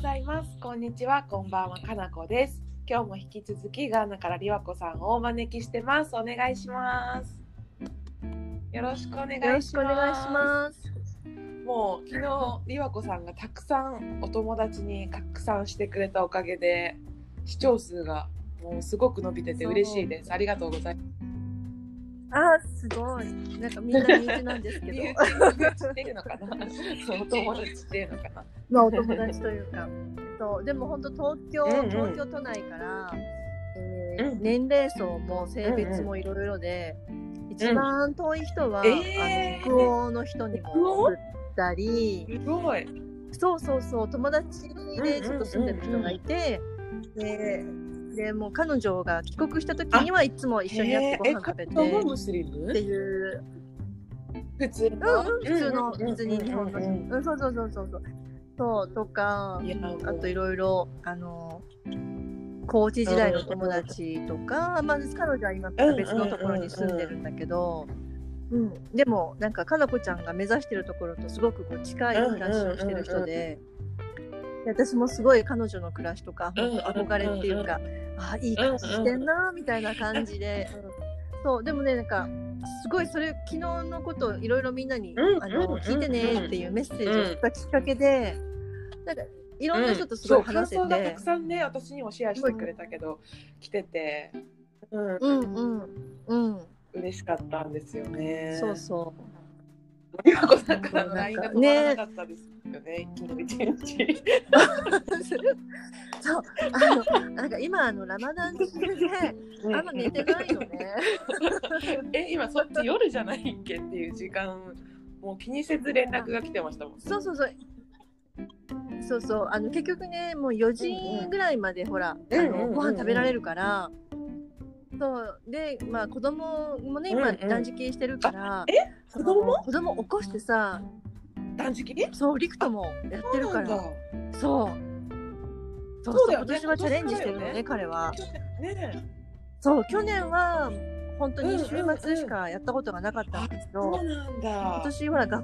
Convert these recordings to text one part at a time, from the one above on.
ございます。こんにちは、こんばんは、かなこです。今日も引き続きガーナからりわこさんをお招きしてます。お願いします。よろしくお願いします。よろしくお願いします。もう昨日りわこさんがたくさんお友達に拡散してくれたおかげで視聴数がもうすごく伸びてて嬉しいです。ありがとうございます。あー、すごい。なんかみんな身内なんですけど身。内っていうのかな。そうお友達っていうのかな。まあお友達というか。そうでも本当東京、うんうん東京都内から、えーうん年齢層も性別もいろいろで、一番遠い人は、えーあの北欧の人にも送ったり、すごい。そうそうそう友達でちょっと住んでる人がいて、ででもう彼女が帰国した時にはいつも一緒にやってご飯食べてっていう。普通うんの、うん、普通の、うん別に日本の、うんうんうん、そうそうそうそうそう。そう。とかあといろいろあの高知時代の友達とか、まあ、彼女は今別のところに住んでるんだけど、うん、でもなんかかなこちゃんが目指してるところとすごくこう近い暮らしをしてる人で。で私もすごい彼女の暮らしとか憧れっていうか、あいい感じしてんなみたいな感じで、そうでもねなんかすごいそれ昨日のことをいろいろみんなに、うんあのうん聞いてねっていうメッセージをしたきっかけで、なんかいろんな人とすごい話せそう感想がてたく、さんね私にもシェアしてくれたけど、来てて、うん。うんうん。うん、嬉しかったんですよね。そうそりわこさんからの LINE が止まらなかったですよね。昨日一日。う。そうあのなんか今あのラマダン中であんま寝てないよね。え今そっち夜じゃないっけっていう時間もう気にせず連絡が来てましたもん。そうそうそう。そうそうあの結局ねもう4時ぐらいまでほら、うんうんあのご飯食べられるから、そう。でまあ子供もね今うんうん。断食してるから、え？子供？も子供起こしてさ断食？そうリクトもやってるから。そうそう。そうね。今年はチャレンジしてるのね今年彼は。ね。そう去年は本当に週うんうんうん。末しかやったことがなかったんですけど、そうなんだ。今。年ほらが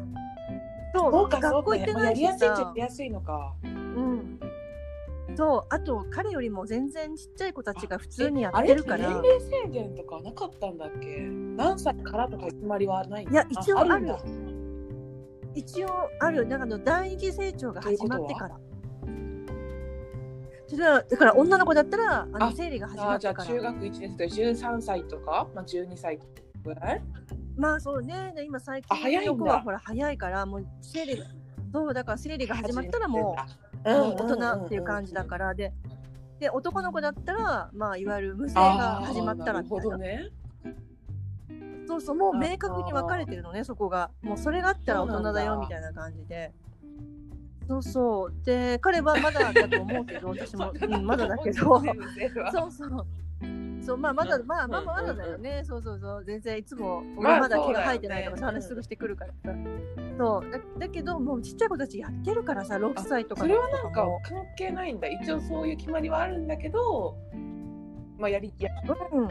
そう学校行ってやりないしさ。やすいっちゃやりやすいのか。うん。そう、あと彼よりも全然ちっちゃい子たちが普通にやってるから。年齢制限とかなかったんだっけ？何歳からとか決まりはないいや一応あるんだ。一応ある、なんかあの第二次成長が始まってから。それはだから女の子だったらあのあ生理が始あまってから。ーじゃあ中学1年生13歳とか、まあ、12歳。ぐらいまあそうね、で今最近の子はほら早いからもう生理がそうだから生理が始まったらもう大人っていう感じだからで。で男の子だったらまあいわゆる無性が始まったらみたいな。ね。そうそうもう明確に分かれてるのねそこが。もうそれがあったら大人だよみたいな感じで。そうそう。で彼はまだだと思うけど 私も、うん、まだだけど。そうそうそうまあまだまあまあまだだよね。そうそうそう。全然いつもまあ俺まだ毛が生えてないとかそういう話すぐしてくるからさ。そう。だだけどもうちっちゃい子たちやってるからさ6歳とかそのれはなんか関係ないんだ。一応そういう決まりはあるんだけどまあやりやうん。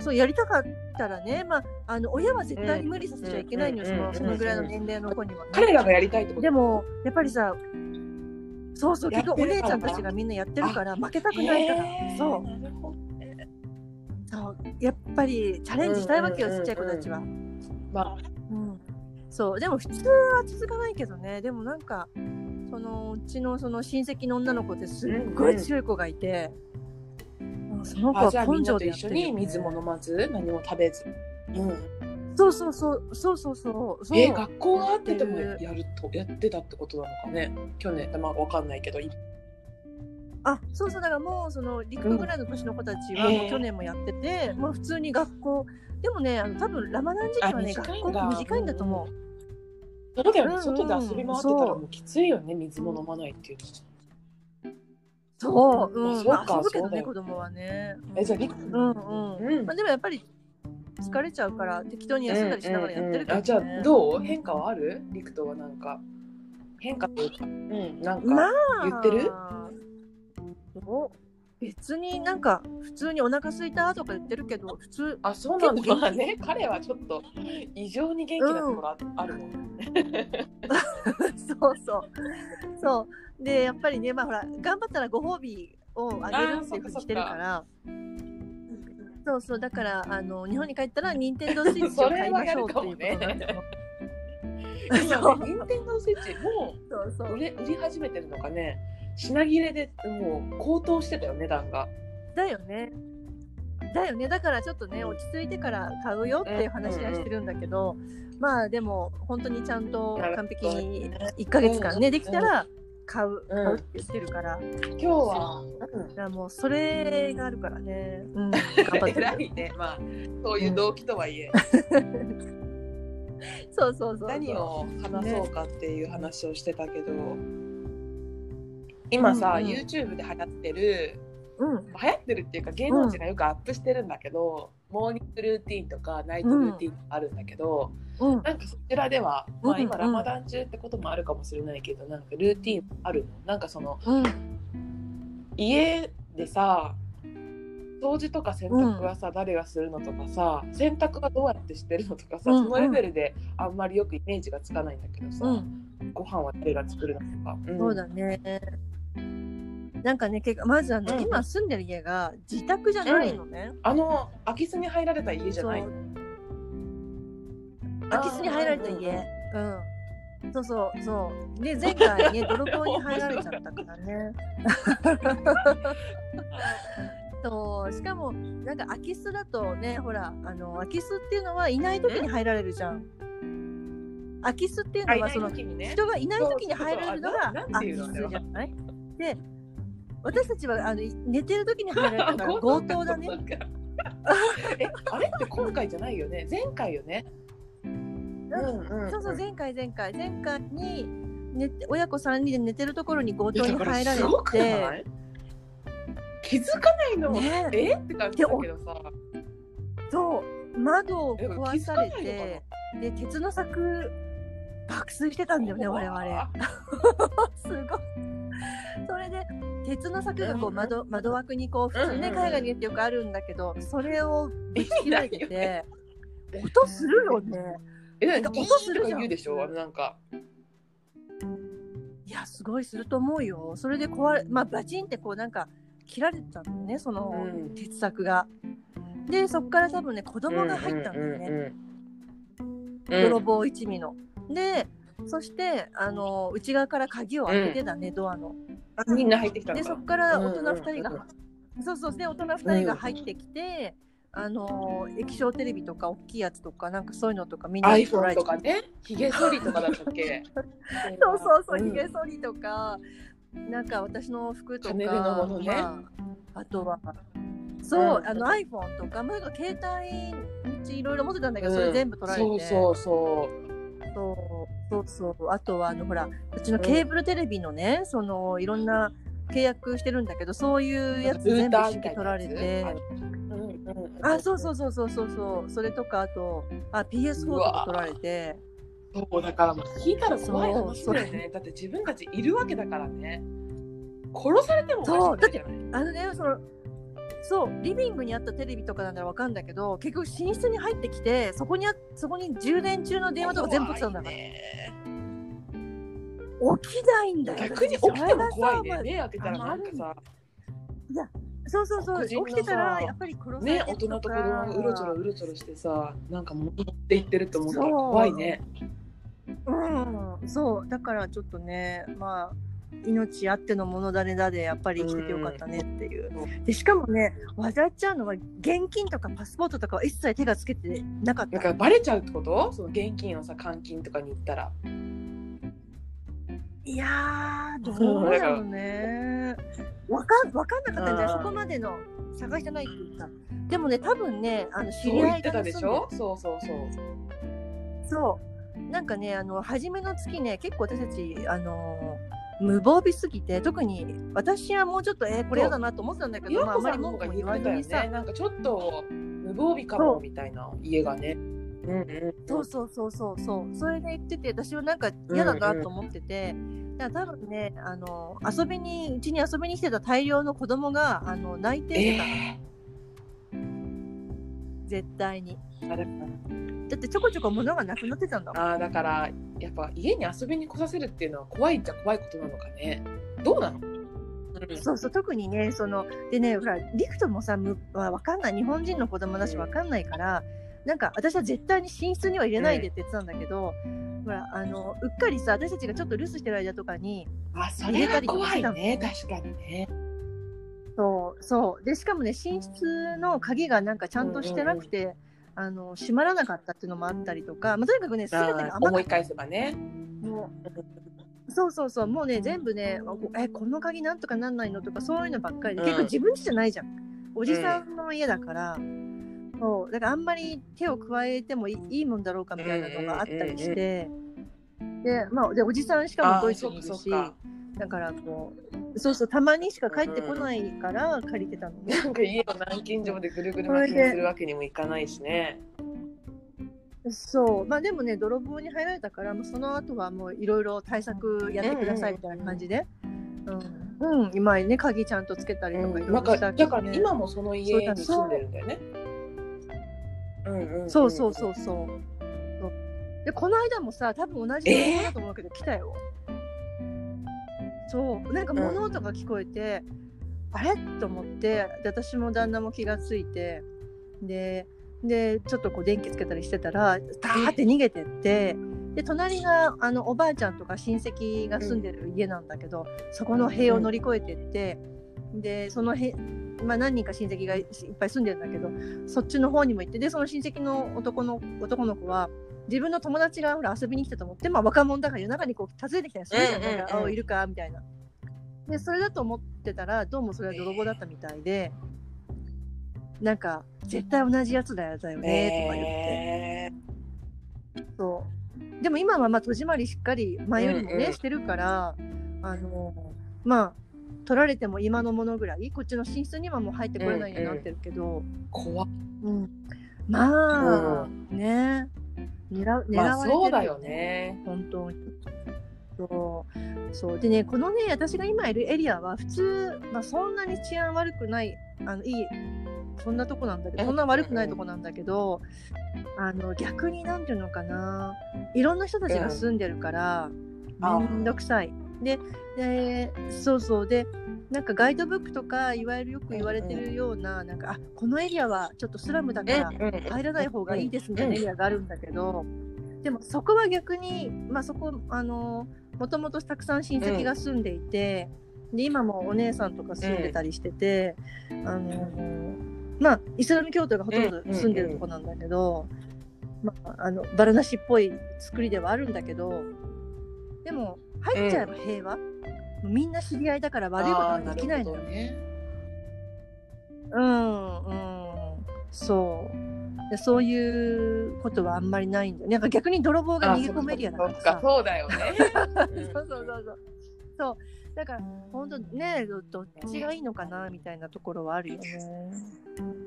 そうやりたかったらねまああの親は絶対に無理させちゃいけないのよ、うんうんそのそのぐらいの年齢の子にはね、彼らがやりたいってことでもやっぱりさそうそう結局お姉ちゃんたちがみんなやってるから負けたくないからそうやっぱりチャレンジしたいわけよ、うんうんうんうん。ちっちゃい子たちは、まあ。うん、そう。でも普通は続かないけどね。でもなんかそのうちのその親戚の女の子ってすっごい強い子がいて、うん。その子は根性でやってるよね、に水も飲まず何も食べず、うん、そうそうそう。そうそうそう。そう。えー学校があっててもやる。とやってたってことなのかね。去年まあわかんないけどあそうそうだからもうその陸部ぐらいの年の子たちはうんもう去年もやってて、もう普通に学校でもねあの多分ラマダン時期はねあ学校短いんだ。と思う、そうだよね、うんうん外で遊び回ってたらもうきついよね水も飲まないっていうそう、まあうん、そうかまあ遊ぶけどね子供はね。えじゃありうんうん。うん。まあでもやっぱり疲れちゃうから適当に休んだりしながらやってるけど、ね。あじゃあどう？変化はある？リクトはなんか。変化というか。うんなんか、まあ言ってる？どう別になんか普通にお腹空いたとか言ってるけど普通あそうなんだまあね彼はちょっと異常に元気なところあ,、あるもんうそうそう。そう。で、やっぱりね、まあほら、頑張ったらご褒美をあげるっていうふうにしてるから。そうそう、だから、あの、日本に帰ったら、任天堂スイッチ を買いましょうっていうことなんですよ。今ね、任天堂スイッチもう。売れ売り始めてるのかね。品切れでもう高騰してたよ値段が。だよね。だよね。だからちょっとね、落ち着いてから買うよっていう話はしてるんだけど、まあでも、本当にちゃんと完璧に1ヶ月間ね、できたら買う、買うって言ってるから、今日は、だからもうそれがあるからね、うん、頑張ってる。偉いね。まあそういう動機とはいえ、そうそうそうそう。何を話そうかっていう話をしてたけど、今さ、うんうん YouTube で流行ってるうん。流行ってるっていうか芸能人がよくアップしてるんだけど、モーニングルーティンとかナイトルーティンあるんだけど、うん。なんかそちらでは、まあ、今うんラマダン中ってこともあるかもしれないけどなんかルーティンあるの？なんかそのうん。家でさ掃除とか洗濯はさ、誰がするのとかさ洗濯はどうやってしてるのとかさ、うんそのレベルであんまりよくイメージがつかないんだけどさ、うん。ご飯は誰が作るのとか、んそうだね。なんかね、結構まずあの、うん今住んでる家が自宅じゃないのね。あの空き巣に入られた家じゃないの空き巣に入られた家。うん。そうそうそう。で、前回ね、泥棒に入られちゃったからね。そう、しかも、なんか空き巣だとね、ほら、あの、空き巣っていうのはいない時に入られるじゃん。空き巣っていうのはその人がいない時に入られるのがいうの空き巣じゃない？で私たちはあの寝てる時に入られたから 強盗だね。えあれって今回じゃないよね？前回よね？うん。うんそうそう前回前回。前回に寝て親子3人で寝てるところに強盗に入られて。い？気づかないの、ね。え？って感じだけどさ。そう。窓をえ壊されてで鉄の柵爆睡してたんだよね我々。すごい。それで鉄の柵がこううん窓窓枠にこう普通ね海外によくあるんだけどそれをぶち切られていいて音するよね。えなんかか音するじゃん。言うでしょ？あのなんか。いやすごいすると思うよ。それで壊れまあバチンってこうなんか切られてたんだよねそのうん。鉄柵が。でそっから多分ね子供が入ったんだよね、泥棒一味の。でそしてあの内側から鍵を開けてたね、ドアの。うんみんな入ってきたのでかそこから大人うんうん。2人が、そうそうで大人2人が入ってきて、あの液晶テレビとか大きいやつとかなんかそういうのとかみんな iPhone とかね。ヒゲ剃りとかだったっけ？そうそうそう、ん。ひげ剃りとか、なんか私の服とか、ね。まあ、あとは、そう、うん。あの iPhone とか、まあ、携帯うちいろいろ持ってたんだけど、うん。それ全部取られて、そうそうそそうそう。そうあとはあのほらうちのケーブルテレビのね、そのいろんな契約してるんだけどそういうやつ全部一式取られて。あそうそうそうそうそうそう。それとかあとあ PS4 とか取られて。そうだからもう聞いたら怖い話そうだよね。だって自分たちいるわけだからね。殺されてもおかしくないじゃない？あのねそのそうリビングにあったテレビとかなんならわかんだけど結局寝室に入ってきてそこにあそこに充電中の電話とか全部落ちたんだから。起きないんだよ。逆に起きても怖いね。目開けたらなんかさ。そうそうそう。黒人のさ起きてたらやっぱり殺されねて大人と子供かがうろちょろう。ろちょろしてさなんか持っていってると思ったらそう怖いね。うん。そう。だからちょっとねまあ命あってのものだねだでやっぱり生きててよかったねっていう。でしかもね笑っちゃうのは現金とかパスポートとかは一切手がつけてなかった。だからバレちゃうってこと？その現金をさ換金とかに行ったら。いやー、どうだろうね。わかん、わかんなかったんじゃそこまでの探してないって言った。でもね、多分ね、あの、知り合いがでそうそうそう。そう。なんかね、あの、初めの月ね、結構私たち、あのー無防備すぎて、特に私はもうちょっと、えーこれやだなと思ってたんだけど、まあ、あまり文句も言わずにさね、なんかちょっと無防備かもみたいな家がね。うんうん。そうそうそうそうそう、それで言ってて、私はなんか嫌だなと思ってて、だから多分ね、あの、遊びに、うちに遊びに来てた大量の子供が、あの、泣いてた。えー絶対に。あれだってちょこちょこ物がなくなってたんだもん。あーだからやっぱ家に遊びに来させるっていうのは怖いっちゃ怖いことなのかね。どうなの、うん。そうそう特にねそのでねほらリクトもさむは分かんない。日本人の子供だし分かんないからなんか私は絶対に寝室には入れないでって言ってたんだけど、ほらあのうっかりさ私たちがちょっと留守してる間とかにあそれは怖いね。確かにねそうそう。でしかもね寝室の鍵がなんかちゃんとしてなくて、あの閉まらなかったっていうのもあったりとか、まあ、とにかくね全てが思い返せばね。たもうそうそうそう。もうね全部ねえこの鍵なんとかなんないのとかそういうのばっかりで、うん。結構自分家じゃないじゃん。おじさんの家だから、そう。だからあんまり手を加えてもいいいいもんだろうかみたいなのがあったりして、でまあでおじさんしかもドイツにいるしだからこうそうそうたまにしか帰ってこないから借りてたの。ね、なんか家を南京錠でぐるぐる巻きにするわけにもいかないしね。そう。まあでもね泥棒に入られたからもうその後はもういろいろ対策やってくださいみたいな感じで、うん、うん、今ね鍵ちゃんとつけたりとかいろいなんかろしただからね、今もその家に住んでるんだよね。うんうんん。そうそうそうそう。そう。でこの間もさ多分同じだと思うけど、来たよそう。なんか物音が聞こえて、あれ？と思ってで私も旦那も気がついてででちょっとこう電気つけたりしてたらターって逃げてってで隣があのおばあちゃんとか親戚が住んでる家なんだけど、そこの塀を乗り越えてってでその塀まあ、何人か親戚がいっぱい住んでるんだけどそっちの方にも行ってでその親戚の男の男の子は自分の友達がほら遊びに来たと思って、まあ、若者だから夜中にこう訪ねてきたりするじゃん、うんうんうんなん。かあいるかみたいな。でそれだと思ってたらどうもそれは泥棒だったみたいで、なんか絶対同じやつだよねとか言って、えそう。でも今はまあ戸締まりしっかり前よりもね、うんうん。してるからあのまあ取られても今のものぐらいこっちの寝室にはもう入ってこれないようになってるけど、ー、怖っ。うん。まあ、ね狙狙われてるまあそうだよね。本当に。そう。そうでねこのね私が今いるエリアは普通、まあ、そんなに治安悪くないあのいいそんなとこなんだけどうんそんな悪くないとこなんだけどあの逆になんていうのかな。いろんな人たちが住んでるからあめんどくさい。ででそうそう。でなんかガイドブックとかいわゆるよく言われてるような,、なんかあこのエリアはちょっとスラムだから入らない方がいいですみたいなエリアがあるんだけど、でもそこは逆に、まあ、そこあのもともとたくさん親戚が住んでいて、で今もお姉さんとか住んでたりしてて、あのまあイスラム教徒がほとんど住んでるとこなんだけど、まあ、あのバラなしっぽい作りではあるんだけどでも入っちゃえば平和、もうみんな知り合いだから悪いことができないのよ。ね。うんうん。そう。でそういうことはあんまりないんだよ。なんか逆に泥棒が逃げ込むエリアだからそうだよね。そうそうそうそう。そう。だから本当ねどどっちがいいのかなみたいなところはあるよね。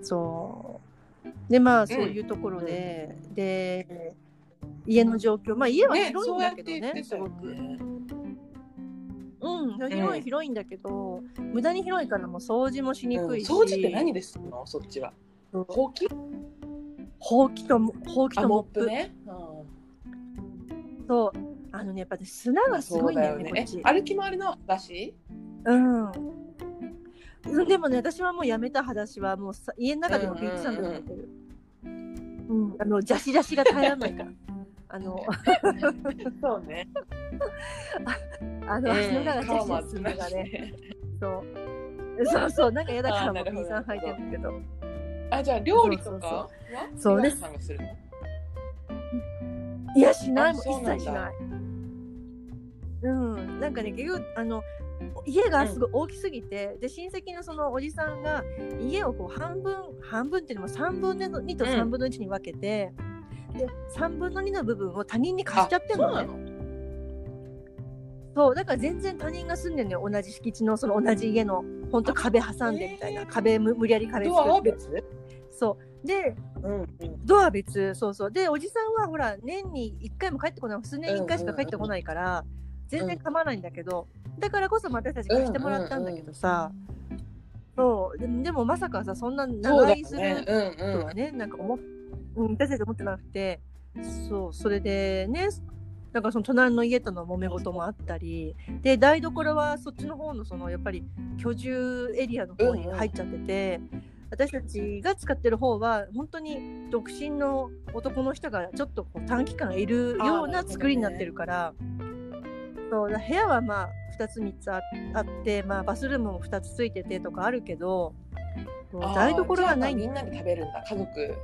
そう。でまあそういうところで、で家の状況。まあ家はね広いんだけどねて言ってたよすごく。ねうん広い広いんだけど、無駄に広いからもう掃除もしにくいし、掃除って何でするのそっちは？ほうき？ほうきとほうきとモップ。プね。そう。あのねやっぱね砂がすごいんだよねこっち。え歩き回りの私うん。うんでもね私はもうやめた裸足はもうさ家の中でもビーチサンダル履いてる。うんあのジャシジャシが耐えられないからあの そうね。あの足の裏がジャシジャシするのがねそう。そうそう。なんか嫌だからもう B さん履いてるけど。あじゃあ料理とかは？そうです。いやしない一切しない。うん。なんかね結局あの家がすごい大きすぎて、で親戚のそのおじさんが家をこう半分半分っていうのも3分の2とうん3分の1に分けて、で3分の2の部分を他人に貸しちゃってんのね。そうなの？そうだから全然他人が住んでんのよ。同じ敷地のその同じ家のほんと壁挟んでみたいな。壁む無理やり壁ドアは作って別？そう。でうんうん。ドア別？そうそう。でおじさんはほら年に1回も帰ってこない。数年に1回しか帰ってこないから、全然構わないんだけど、だからこそ私たち貸してもらったんだけどさ、そう。でもでもまさかさそんなそう長だ居するね。うんとうん。はね、なんか思っ、うん、私たち思ってなくて、そう、それでね、だからその隣の家との揉め事もあったり、で、台所はそっちの方のその、やっぱり居住エリアの方に入っちゃってて、私たちが使ってる方は、本当に独身の男の人がちょっとこう短期間いるような作りになってるから、そうだ部屋はまあ2つ3つああって、まあ、バスルームも2つついててとかあるけど、台所はないみんなで食べるんだ、家族。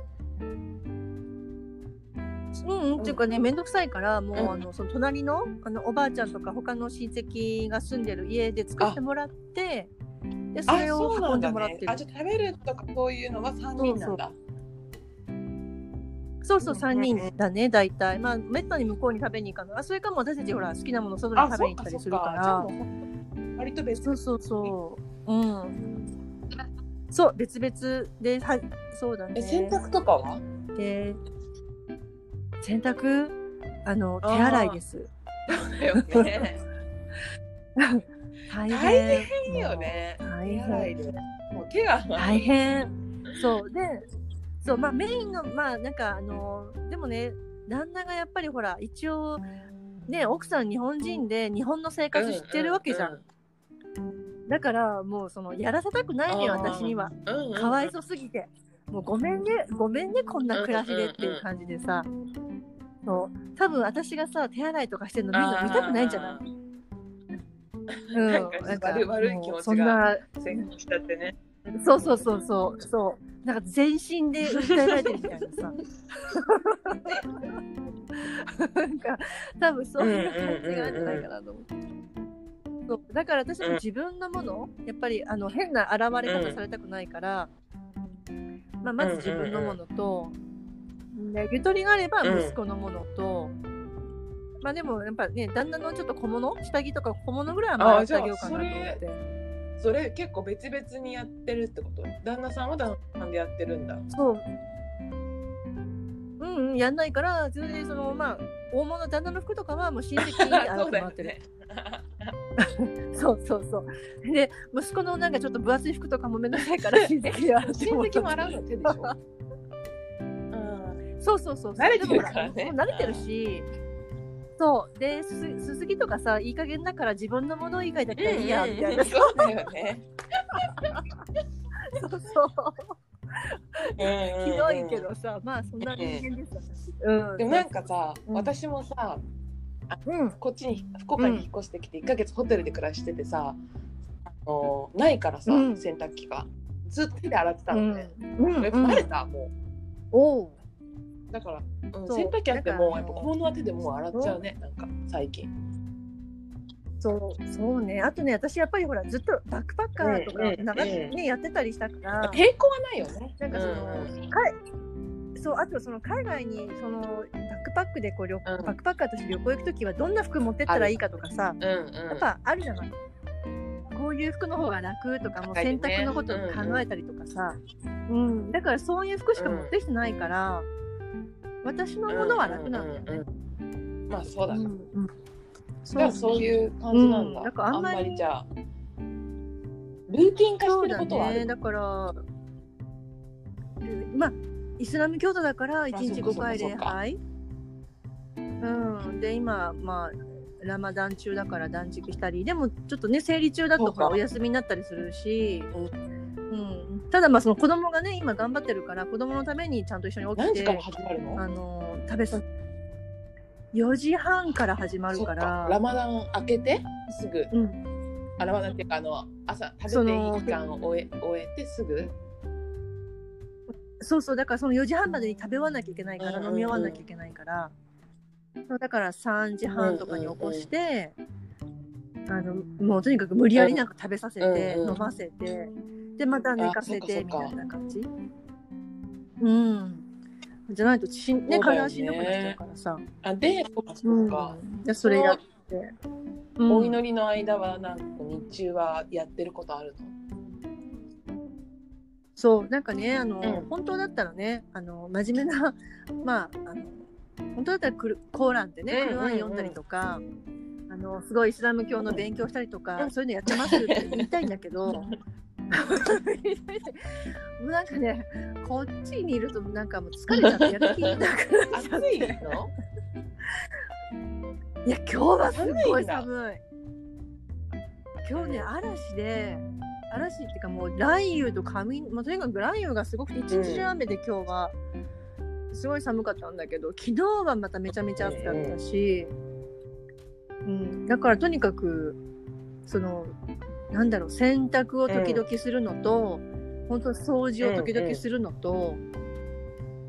うん、うん、っていうかね、めんどくさいから、もう、うんあの、その隣の、あの、おばあちゃんとか、他の親戚が住んでる家で作ってもらって。で、そあ、れをそうなんだ運んでもらって。る。ねあ、じゃあ食べるとかそういうのは三人なんだ。そうそう、三人だね、大体。まあ、めったに向こうに食べに行かない。あ、それかも、私たち、ほら、好きなもの外にあ、食べに行ったりするかじゃあら。割と別そうそうそう。うん。そう、別々で、はい、そうだね。え、洗濯とかは？で。洗濯？あの、手洗いです。だ よね。大大変。よね。大手洗い変。で。もう手が。大変。そうで、そうまあメインのまあなんかあのでもね旦那がやっぱりほら一応ね奥さん日本人で日本の生活知ってるわけじゃん。だからもうそのやらせたくないのよあー私には。うんうんうん。かわいそうすぎて。もうごめんねごめんねこんな暮らしでっていう感じでさ。そう多分私がさ手洗いとかしてるのみんな見たくないんじゃない？うんなんか悪い気持ちがしちゃってね。そうそうそうそうそうなんか全身で訴えられてるみたいなさ なんか多分そんな感じがあるんじゃないかなと思って。そうだから私も自分のもの、やっぱりあの変な現れ方されたくないから、まあ、まず自分のものと、でゆとりがあれば息子のものと、まあでもやっぱね旦那のちょっと小物下着とか小物ぐらいはまああじゃああげようかなと思って。それ結構別々にやってるってこと？旦那さんは旦那さんでやってるんだ。そう。うんうん、やんないから、それでその、まあ、大物旦那の服とかはもう親戚に洗ってもらってる。ね。そうそうそう。で、息子のなんかちょっと分厚い服とかもめんどくさいから親戚に洗って親戚も洗うの手でしょ？うん。そうそうそう。慣れてるからね慣れてるし。そう。で、すすすぎとかさ、いい加減だから自分のもの以外だったらいいや、みたいな。そうだよね。そうそう。ひひどいけどさ、まあそんな人間です私。うん。でもなんかさ、うん私もさうん。こっちに福岡に引っ越してきて1ヶ月ホテルで暮らしててさ、あのないからさ、うん。洗濯機が。ずっと手で洗ってたうんのね、。うん。やっぱ慣れた？もおう。うだから、うん、そう。洗濯機あってもやっぱ小物は手でもう洗っちゃうねなんか最近。そう、そうね。あとね、私やっぱりほら、ずっとバックパッカーとか、うんうん長くうん。ね、やってたりしたから、抵抗はないよね。なんかその、うんかいそう、あとその海外に、その、バックパックでこう旅、うん。バックパッカーとして旅行行くときは、どんな服持ってったらいいかとかさ、うんうん。やっぱあるじゃない。こういう服の方が楽とか、もう洗濯のことを考えたりとかさ、うん、だからそういう服しか持ってきてないから、私のものは楽なんだよね。うんうんうんまあそうだね、うんうん。じゃあそういう感じなんだ、うん。だからああんんまりじゃあルーティン化してるそうだね。ことはある。だから、まあ、イスラム教徒だから、1日5そうかそうか回礼拝。うん。で、今、まあ、ラマダン中だから断食したり、でもちょっとね、生理中だとか。お休みになったりするし、うん。ただ、まあ、その子供がね、今頑張ってるから、子供のためにちゃんと一緒に起きて、あの、食べさ4時半から始まるかか。ら、ラマダン明けてすぐ。うん。あラマダンっていうかあの朝そ食べていのい期間を終え終えてすぐ？そうそう、だからその4時半までに食べ終わんなきゃいけないから、うんうんうん飲み終わんなきゃいけないから、そうだから3時半とかに起こして、あのもうとにかく無理やりなんか食べさせて、うんうん飲ませて、で、また寝かせてみたいな感じ。うん。じゃないとしん、ね、体しんどくなっちゃうからさ。あでそっかうん。で、それやって。うんお祈りの間はなんか日中はやってることあるそう、なんかね、あの、うん。本当だったらね、あの、真面目な、まあ、あの、本当だったらクルコーランってね、うんうんうん。読んだりとか、あの、すごいイスラム教の勉強したりとか、うん。そういうのやってますって言いたいんだけど、もうなんかねこっちにいるとなんかもう疲れちゃってやる気なくなっちゃっ暑いての？いや今日はすっごい寒い。今日ね嵐で嵐っていうかもう雷雨と雷、まあ、とにかく雷雨がすごくて一日中雨で今日はすごい寒かったんだけど昨日はまためちゃめちゃ暑かったし、うん、だからとにかくそのなんだろう洗濯を時々するのと、本当掃除を時々するのと、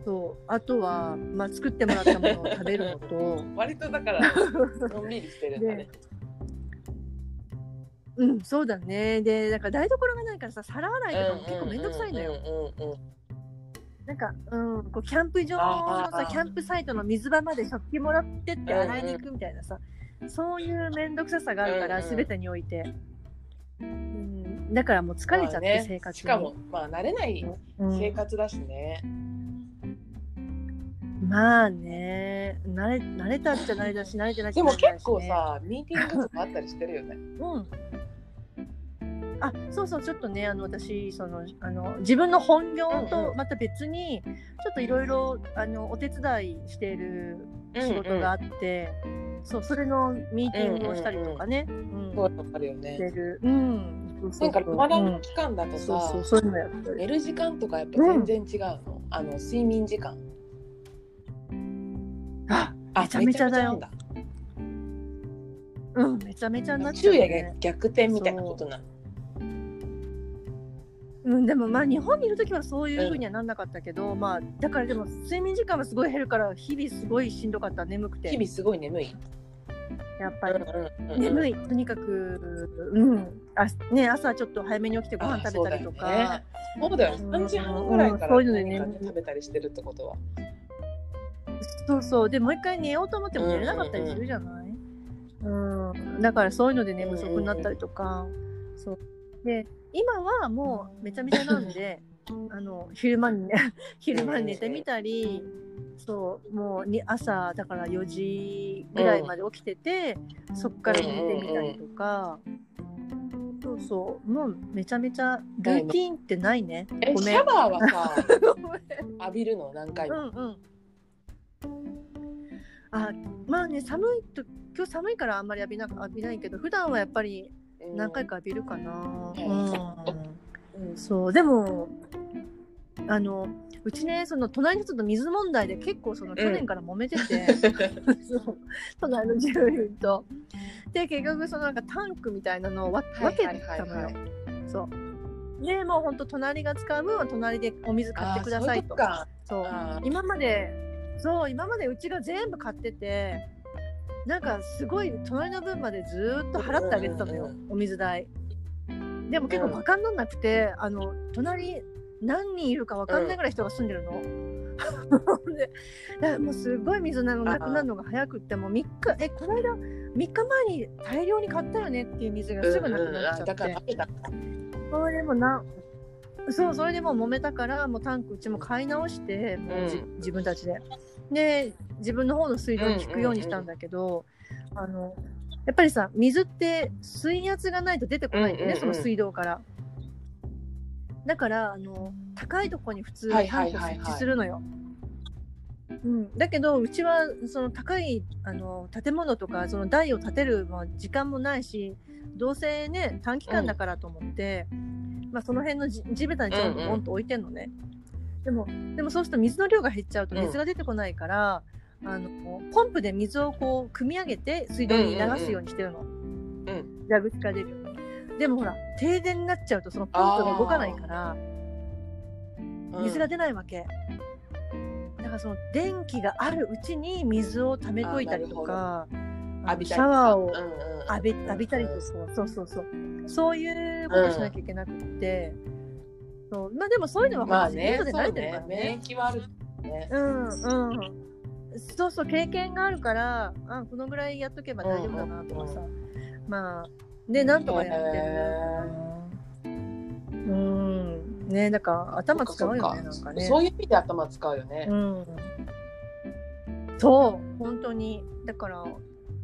そうあとは、まあ、作ってもらったものを食べるのと。割とだからのんびりしてるんだね。うん、そうだね。で、だから台所がないからさ、皿洗いとかも結構めんどくさいのよ。なんか、うん、こうキャンプ場のさ、キャンプサイトの水場まで食器もらってって洗いに行くみたいなさ、そういうめんどくささがあるから、すべてにおいて。うん、だからもう疲れちゃって、生活に。しかも、まあ、慣れないうん生活だしね。まあね、慣れ慣れたっちゃ慣れたし、慣れてないでも。結構さ、ミーティングとかあったりしてるよね。うん。あそうそうちょっとねあの私そのあの自分の本業うんうんとまた別にちょっといろいろあのお手伝いしている仕事があって、そうそれのミーティングをしたりとかね、うんそういうのあるよしてね。る。うん。なんか、まだうん期間だとさ。寝る時間とかやっぱ全然違うの？あの、睡眠時間。ああめちゃめちゃだようんめちゃめちゃになっちゃうよねが。逆転みたいなことなの。うん、でもまあ日本にいる時はそういう風にはなんなかったけど、まあだからでも睡眠時間はすごい減るから日々すごいしんどかった眠くて。日々すごい眠い。やっぱり。眠眠い。とにかくうん。あね朝ちょっと早めに起きてご飯食べたりとか、そうだよね。3時半ぐらいからうんそういうのでね食べたりしてるってことは。そうそう。でもう一回寝ようと思っても寝れなかったりするじゃない、うん。だからそういうので寝不足になったりとか、そう。で今はもうめちゃめちゃなんで あの昼間にね 昼間に寝てみたり、そうもうに朝だから4時ぐらいまで起きてて、そっから寝てみたりとか、そうそう。もうめちゃめちゃルーティンってないね。え、シャワーはさ、浴びるの何回うも。んうん。あまあね寒いと今日寒いからあんまり浴びな浴びないけど普段はやっぱりうん何回か浴びるかな。うん。うん。うんそう。でもあのうちねその隣の人と水問題で結構その去年から揉めてて、そう。隣の住人と。で結局そのなんかタンクみたいなのを分分けたのよ。そう。でもう本当隣が使う分は隣でお水買ってくださいと。あそうー。今までそう今までうちが全部買っててなんかすごい隣の分までずーっと払ってあげてたのよ、お水代。でも結構バカになんなくて、あの隣何人いるか分かんないぐらい人が住んでるの、でだからもうすごい水なのなくなるのが早くってもう3日えこの間3日前に大量に買ったよねっていう水がすぐなくなっちゃって、それでもなそうそれでもう揉めたからもうタンクうちも買い直してもうじ、うん。自分たちでで自分の方の水道に引くようにしたんだけど、あのやっぱりさ水って水圧がないと出てこないんだよね、うんうんうん。その水道から。だからあの高いところに普通タンクをはいはいはいはい。設置するのよ、うん、だけどうちはその高いあの建物とかその台を建てるまあ時間もないしどうせね短期間だからと思って、まあ、その辺のじ地べたにちょんとポンと置いてんのね、でもでもそうすると水の量が減っちゃうと水が出てこないから、あのポンプで水をこう汲み上げて水道に流すようにしてるの、うん蛇口から出るように。でもほら停電になっちゃうとそのポンプが動かないから水が出ないわけ、だからその電気があるうちに水を溜めといたりとかびシャワーをうんうん。浴び浴びたりとかそうそうそう。そういうことしなきゃいけなくって、そう。まあでもそういうのはまあね外で慣れてるからね。ね。免疫はあるね。うんうん。そうそう経験があるからあこのぐらいやっとけば大丈夫だなとかさ、まあでなんとかやってるうん。ねだから頭使うよねなんかね。そういう意味で頭使うよね。うん。そう本当に。だから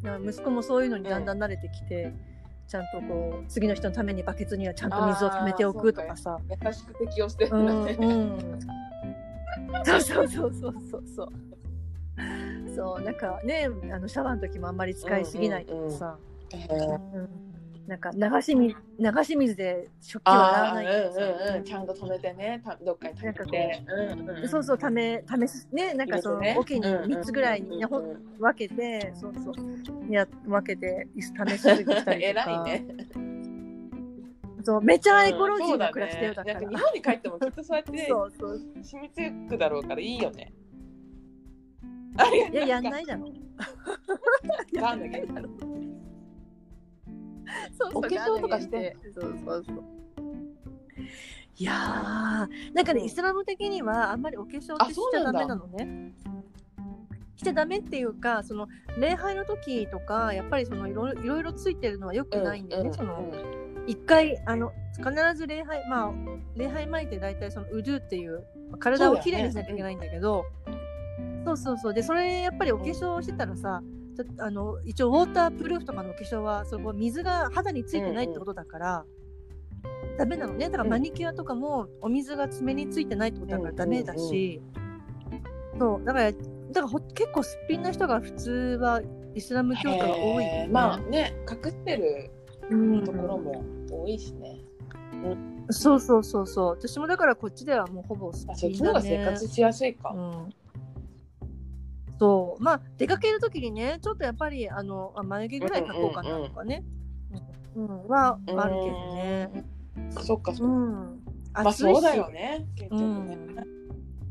だから息子もそういうのにだんだん慣れてきて、ちゃんとこう次の人のためにバケツにはちゃんと水を溜めておくとかさ。優しく適応してるうんんだね。うん。そうそうそうそうそう。そうそうなんかねあのシャワーの時もあんまり使いすぎないとかさ、へーうんなんか流し水流し水で食器を洗わないとかさ、うんうん、ちゃんと止めてね、たどっかに止めて。うんうんそうそう、ため、ためす、ね、なんかその、入れてね桶に3つぐらいにね、ほうんうんん分けて、そうそう、や、分けて、試しすぎしたりと偉か。いね。そう、めちゃエコロジーな暮らしだよ、だから。なんか日本に帰ってもきっとそうやってそうそう。染みつくだろうからいいよね。あいいや、やんないだろ。わかんないけど そうお化粧とかして。そうそうそう。いやー、なんかね、イスラム的にはあんまりお化粧ってしちゃダメなのね。しちゃダメっていうか、その礼拝の時とか、やっぱりそのいろいろいろついてるのは良くないんだよね。その一回あの必ず礼拝まあ礼拝前って大体そのウドゥっていう体をきれいにしなきゃいけないんだけどそう,、そうそうでそれやっぱりお化粧してたらさ、あの一応ウォータープルーフとかのお化粧はそこ水が肌についてないってことだから、ダメなのね。だからマニキュアとかもお水が爪についてないってことだからダメだし、そうだからだからほ結構すっぴんな人が普通はイスラム教徒が多いよね、まあね、隠してるうん。ところも多いしね。そうそうそうそう。私もだからこっちではもうほぼすあ、っそっちの方が生活しやすいか。うん、そう。まあ出かける時にねちょっとやっぱりあのあ眉毛ぐらい描こうかなとかね、うんはあるけどね。うん。そっか、そっか。うん。まあそうだよね、結局ね。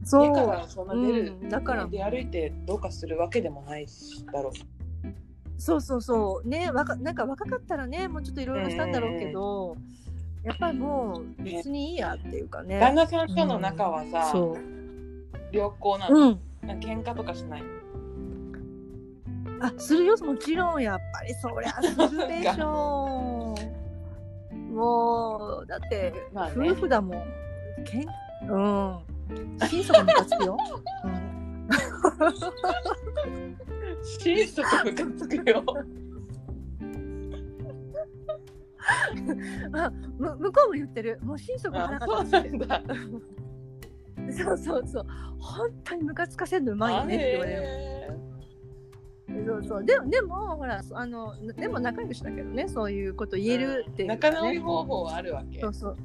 そう。家からそんな出る、うん。だから。出歩いてどうかするわけでもないしだろう。そうそうそう。ねわかなんか若かったらねもうちょっといろいろしたんだろうけど、やっぱりもう別にいいやっていうかね。旦那さんとの仲はさ、良好なの、うん。なんか喧嘩とかしないあするよもちろんやっぱりそりゃするでしょう。もうだって、まあね。夫婦だもん。けんうん。心底ムカつくよ、うん、心底ムカつくよ。あむ向こうも言ってる。もう心底腹あがそう立つって。そうそうそう。本当にムカつかせるのうまいよねって言われる。へそうそうでもでもほらあのでも仲良しだけどねそういうこと言えるってーいうか、ね、仲直り方法はあるわけそうそう。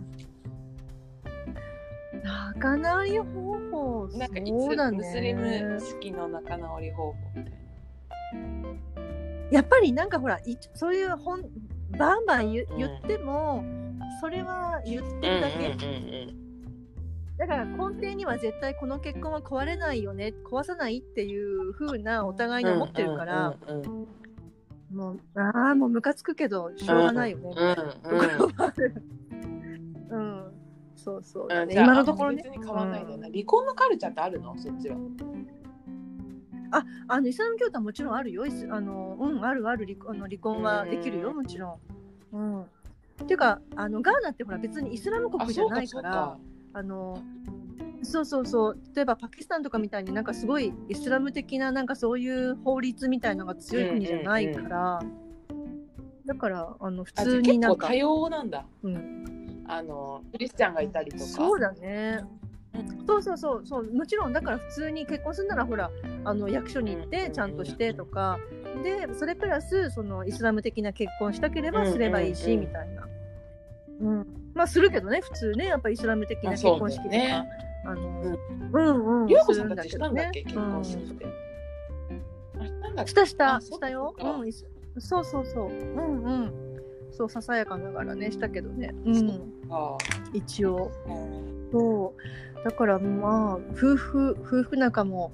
仲直り方法、なんかいそうだつムスリムね。式の仲直り方法みたいな。やっぱりなんかほら、いそういう本、バンバン言うん言っても、それは言ってるだけ。うんだから根底には絶対この結婚は壊れないよね、壊さないっていう風なお互いに思ってるから、うんうんうんもう、ああ、もうムカつくけど、しょうがないよね。みたいなところもある。うん。そうそうだね。うんじゃあ今のところね。別に変わんないんだよな、うん離婚のカルチャーってあるの？そっちは。あのイスラム教徒はもちろんあるよ。あのうんあるある離あの離婚はできるようんもちろん。うん。っていうかあのガーナってほら別にイスラム国じゃないからあのそうそうそう。例えばパキスタンとかみたいになんかすごいイスラム的ななんかそういう法律みたいのが強い国じゃないから、だからあの普通になんか結構多様なんだ。うん、あのクリスチャンがいたりとか。そうだね。そうそうそう。そう。もちろんだから普通に結婚するならほらあの役所に行ってちゃんとしてとか。でそれプラスそのイスラム的な結婚したければすればいいし、うん。うんうんみたいな、うん、まあするけどね普通ねやっぱイスラム的な結婚式とか、あね。あのうん。うんうんりょうこさんたちしだけどね。たんだっけ結婚式って。あしたんしたした。したよ。そうんそうそうそう。うんうん。そうささやかながらねしたけどね。うん。あ一応。ーそう。だからまあ夫婦夫婦仲も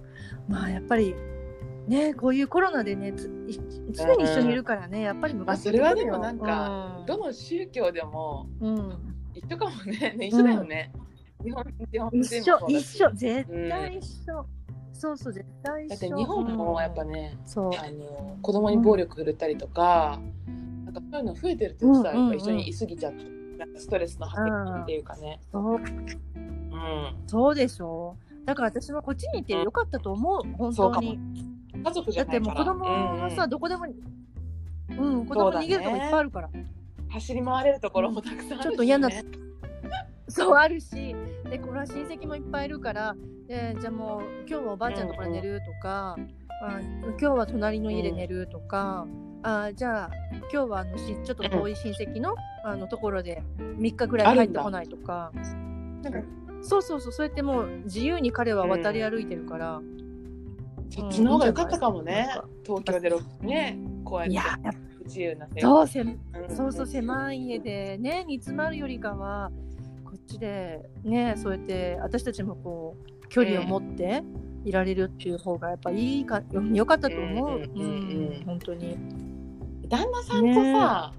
まあやっぱりねこういうコロナでねつい常に一緒にいるからね、やっぱりまあ昔それはでもなんかどの宗教でもうん、うん一緒かもね。ね一緒だよね。日本日本一緒一緒。絶対一緒、そうそう絶対一緒。だって日本もやっぱね、う。あの子供に暴力振るったりとか、なんかそういうの増えてるって言ってたら、うんうんうん。やっぱ一緒にいすぎちゃって、なんかストレスの発散っていうかね。そう。うん。そうでしょ。だから私もこっちにいてよかったと思う。本当に家族じだってもう。子供はさ、どこでもうん子供逃げるとこいっぱいあるから。走り回れるところもたくさんあるし、ね、ちょっと嫌なそうあるしでこれは親戚もいっぱいいるからでじゃあもう今日はおばあちゃんのところで寝るとか、あ今日は隣の家で寝るとか、あじゃあ今日はあのしちょっと遠い親戚の,、あのところで3日ぐらい帰ってこないとか。なんかそうそうそうそうやってもう自由に彼は渡り歩いてるから、そっちの方が良かったかもね。東京でろねこうやっていや不自由な生そうせうん。そうそう狭い家でね煮詰まるよりかはこっちでねそうやって私たちもこう距離を持っていられるっていう方がやっぱいいかよ良かったと思う。うんうんうんうん本当に。旦那さんとさ、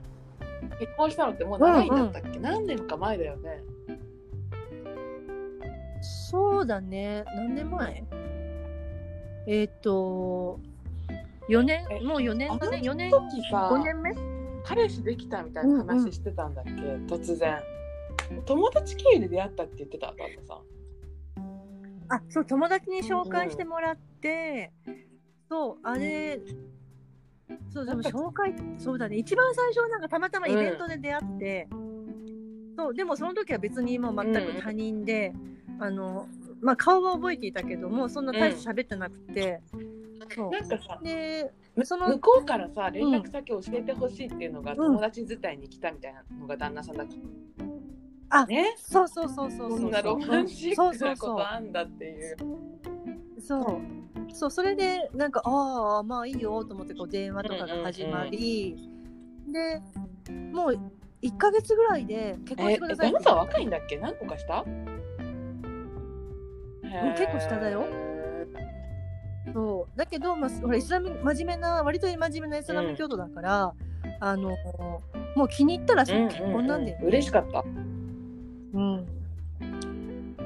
結婚したのってもう長いんだったっけ、何年か前だよね。そうだね。何年前？えっ、と4年えもう4年だね。4年あの時さ5年目？彼氏できたみたいな話してたんだっけ、突然。友達経由で出会ったって言ってた旦那さん。あそう友達に紹介してもらって、そうあれそうでも紹介そうだね。一番最初はなんかたまたまイベントで出会って、そうでもその時は別にもう全く他人で、あのまあ顔は覚えていたけどもそんな大して喋ってなくて、そう。なんかさでむその向こうからさ連絡先教えてほしいっていうのがん。友達伝いに来たみたいなのが旦那さんだった、あね？そうそうそうそうそうこんなロマンチッそうクなこそうそうとあんだっていう。そう。そうそれでなんかああまあいいよと思ってこう電話とかが始まり、でもう1か月ぐらいで結婚えしてくださいって旦那さん若いんだっけ？何個か下ん結構下だよ。そう。だけど、まあ、ほらイスラム真面目な割と真面目なイスラム教徒だから、あのもう気に入ったら結婚なんだよ、ね。嬉しかったうん、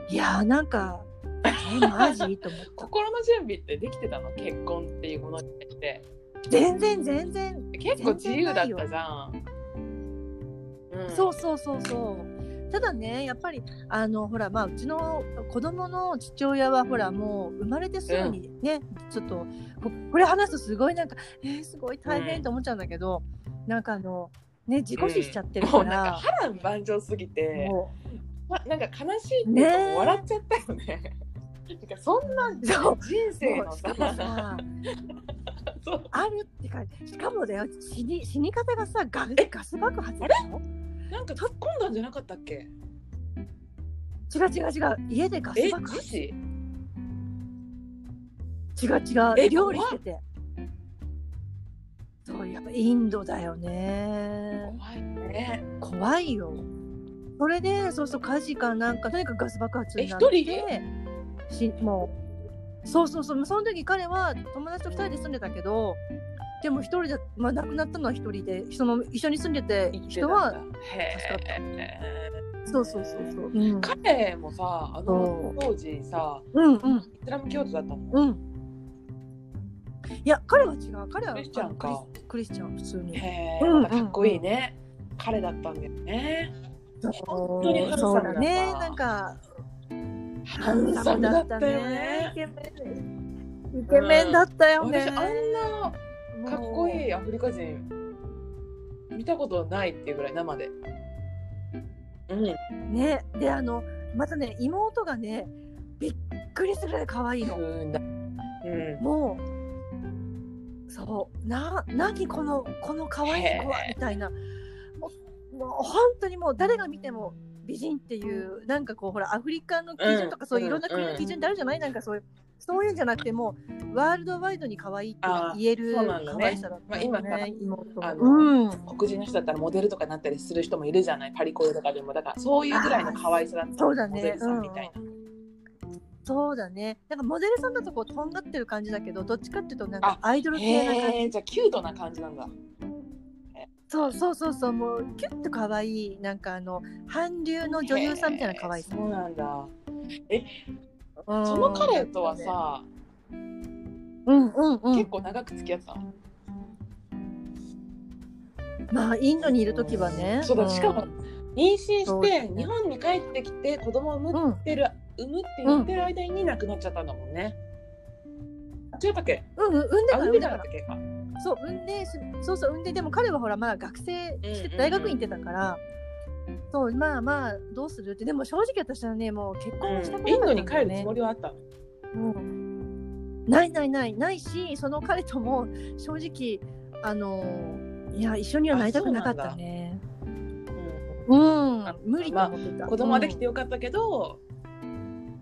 いやーなんかえマジ？と思った 心の準備ってできてたの？結婚っていうものに対して。全然全然。結構自由だったじゃん、うん、そうそうそうそう。ただね、やっぱりあのほらまあうちの子供の父親はほらもう生まれてすぐにね、ちょっとここれ話すとすごいなんかえー、すごい大変と思っちゃうんだけど、なんかあのね自己死しちゃってるか、もうなんから波乱万丈すぎて、もま、なんか悲しいっていうかね笑っちゃったよね。なんかそんな人生のさ。あるってかしかもだよ死に死に方がさガガス爆発だよ。なんか突っ込んだんじゃなかったっけ？違う違う違う家でガえス爆発。違う違うえ料理してて。そうやっぱインドだよね。怖いね。怖いよ。それでそうそう火事かなんかとにかくガス爆発になってえ一しもうそうそうそうその時彼は友達と二人で住んでたけどでも一人で、まあ、亡くなったのは一人でその一緒に住んでて人はへ助かったえ。そうそうそうそう、うん、彼もさあのそ当時さうんうん。イスラム教徒だったの？うん。いや彼は違う。彼はクリスチャンか。クリスチャン普通に。へえ、うんかっこいいね。彼だったんだよね。本当にハンサそうだね。さなんかハンサムだったよね。イ。ケメン。イケメンだったよね、私あんなかっこいいいアフリカ人。見たことないっていうぐらい生で。うん。ね。であのまたね妹がねびっくりするぐらい可愛いの。うん。もうそう。な何このこの可愛い子はみたいな。もうもう本当にもう誰が見ても美人っていうなんかこうほらアフリカの基準とか、うん。そういういろんな国の基準ってあるじゃない、なんかそういうそういうんじゃなくてもうワールドワイドに可愛いって言える可愛さだったよまあ今あのうん。黒人の人だったらモデルとかになったりする人もいるじゃない？パリコレとかでも。だからそういうぐらいの可愛さだったそうだね。モデルさんみたいな、そうだね。なんかモデルさんだとこうとんがってる感じだけどどっちかっていうとなんかアイドル系な感じ。じゃあキュートな感じなんだ。そうそうそうそう。もうキュッと可愛い。なんかあの韓流の女優さんみたいな可愛さ。へえそうなんだ。うんその彼とはさ、うんうんうん。結構長く付き合ってたの。まあインドにいる時はね。そうだしかも妊娠して日本に帰ってきて子供を産むってる、産むって言ってる間に亡くなっちゃったんだもんね。違ったっけ？うんうん産んであから産んでからっけ？かそう産んでしそうそう産んででも彼はほらまだ学生してうん。大学院行ってたから、そうまあまあどうするって。でも正直私はねもう結婚したくインなかったんだよね。ドに帰るつもりはあった。のうん。ないないない。ないしその彼とも正直あのいや一緒にはなりたくなかったね。うんあ無理と思ってた、子供はできてよかったけど、うん。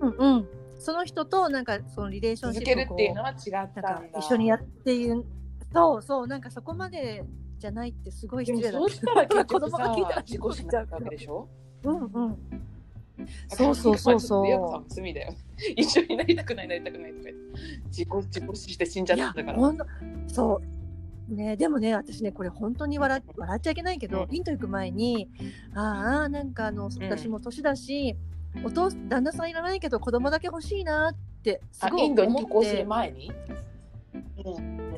うん、うん、その人となんかそのリレーションシ続ップをこけるっていうのは違ったなんかんだ一緒にやっていうそうそう。なんかそこまでじゃないってすごいで失礼だもそうしたら結局子供が聞いたらさ自己死になったわけでしょうん。うんそうそうそうそう。罪だよ。一緒になりたくないなりたくないとか言って。自己自己死して死んじゃったから。ほんとそう。ねでもね私ねこれ本当に笑笑っちゃいけないけど、うん。インド行く前にああなんかあの私も年だし、お父旦那さんいらないけど子供だけ欲しいなってすごいあインドに思渡航すってる前に、うん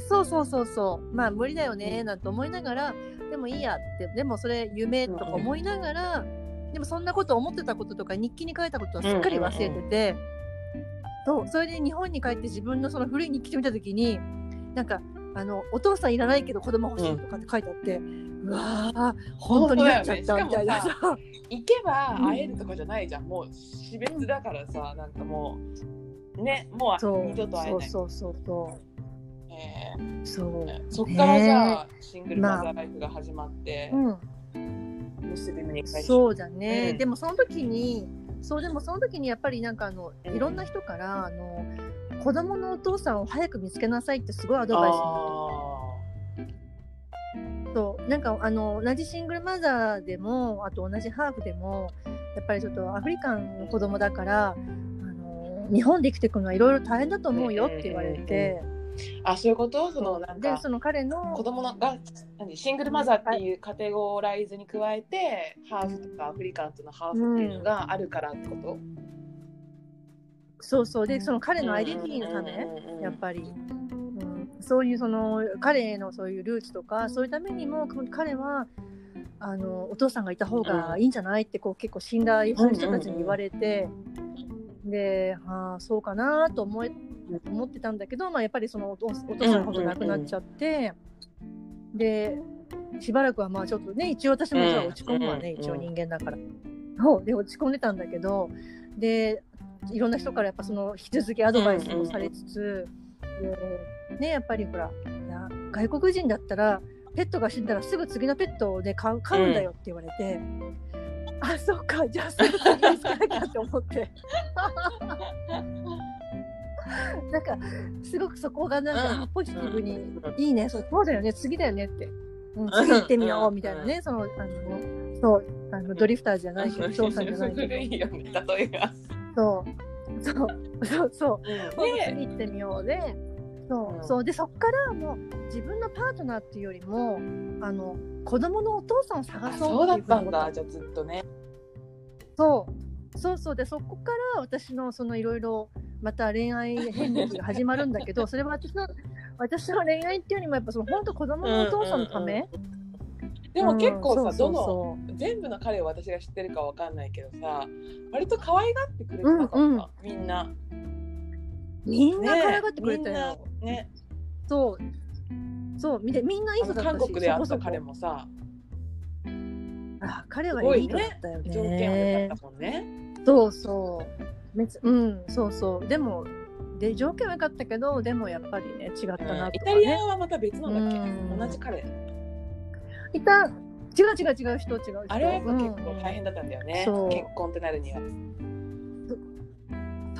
そうそうそうそう。まあ無理だよねなんて思いながらでもいいやってでもそれ夢とか思いながら、でもそんなこと思ってたこととか日記に書いたことはすっかり忘れてて、そうそれで日本に帰って自分のその古い日記を見た時になんかあのお父さんいらないけど子供欲しいとかって書いてあって、うわー本当になっちゃったみたいな。本さ。行けば会えるとかじゃないじゃん、もう死別だからさなんかもうねもう二度と会えない。そうそうそうえそうーそっからじゃあ、シングルマザーライフが始まって、うん。ムスリムにそうだね、うん。でもその時にそうでもその時にやっぱりなんかあのうん。いろんな人からあの子供のお父さんを早く見つけなさいってすごいアドバイスそう。なんかあの同じシングルマザーでもあと同じハーフでもやっぱりちょっとアフリカンの子供だからあの日本で生きていくのはいろいろ大変だと思うよって言われて、あそういうこと？そのなんかでその彼の子供のが何？シングルマザーっていうカテゴライズに加えて、ハーフとかアフリカンとのハーフっていうのがあるからってこと、そうそう。でその彼のアイデンティティのため、やっぱり、うん、そういうその彼のそういうルーツとかそういうためにも彼はあのお父さんがいた方がいいんじゃないってこう結構信頼する人たちに言われて、で、ああそうかなと思え思ってたんだけど、まあ、やっぱりそのお父さんのこと亡くなっちゃって、でしばらくはまあちょっとね一応私もさうん落ち込むわね、うん一応人間だから。そうで落ち込んでたんだけどでいろんな人からやっぱその引き続きアドバイスをされつつ、でねやっぱりほら外国人だったらペットが死んだらすぐ次のペットをね買う買うんだよって言われて、あそうかじゃあすぐ次につけなきゃって思って なんかすごくそこがなんかうん。ポジティブに、うん。いいね。そうそうだよね。次だよねって、うん、次行ってみようみたいなね、そのあのそうあのドリフターズじゃないけど翔さんじゃないけど。古いよね例えが。そう。そう。そうそう。で次行ってみようで、そう、うん。そう。でそっからもう自分のパートナーっていうよりもあの子供のお父さんを探あそうそうだったんだ。じゃあずっとね。そう。そうそう。でそこから私のそのいろいろまた恋愛遍歴が始まるんだけど それは私の私の恋愛っていうよりもやっぱその本当子供のお父さんのため、でも結構さ、うんどの全部の彼を私が知ってるかわかんないけどさ割と可愛がってくれてなかった、うんうん。みんな。みんなね可愛がってくれたよ、ねそう。そう。みんなみんないい人だったし韓国で会った彼もさ。あ彼はいい人だねったよね。条件は良かったもんね。そうそう。めつうん、そうそう。でも、で条件は良かったけど、でもやっぱりね、違ったうんなとかイタリアね。はまた別のだっけ、うん同じ彼いた、違う違う違う人、違う人。あれはやっぱ結構大変。変だったんだよね、そう結婚ってなるには。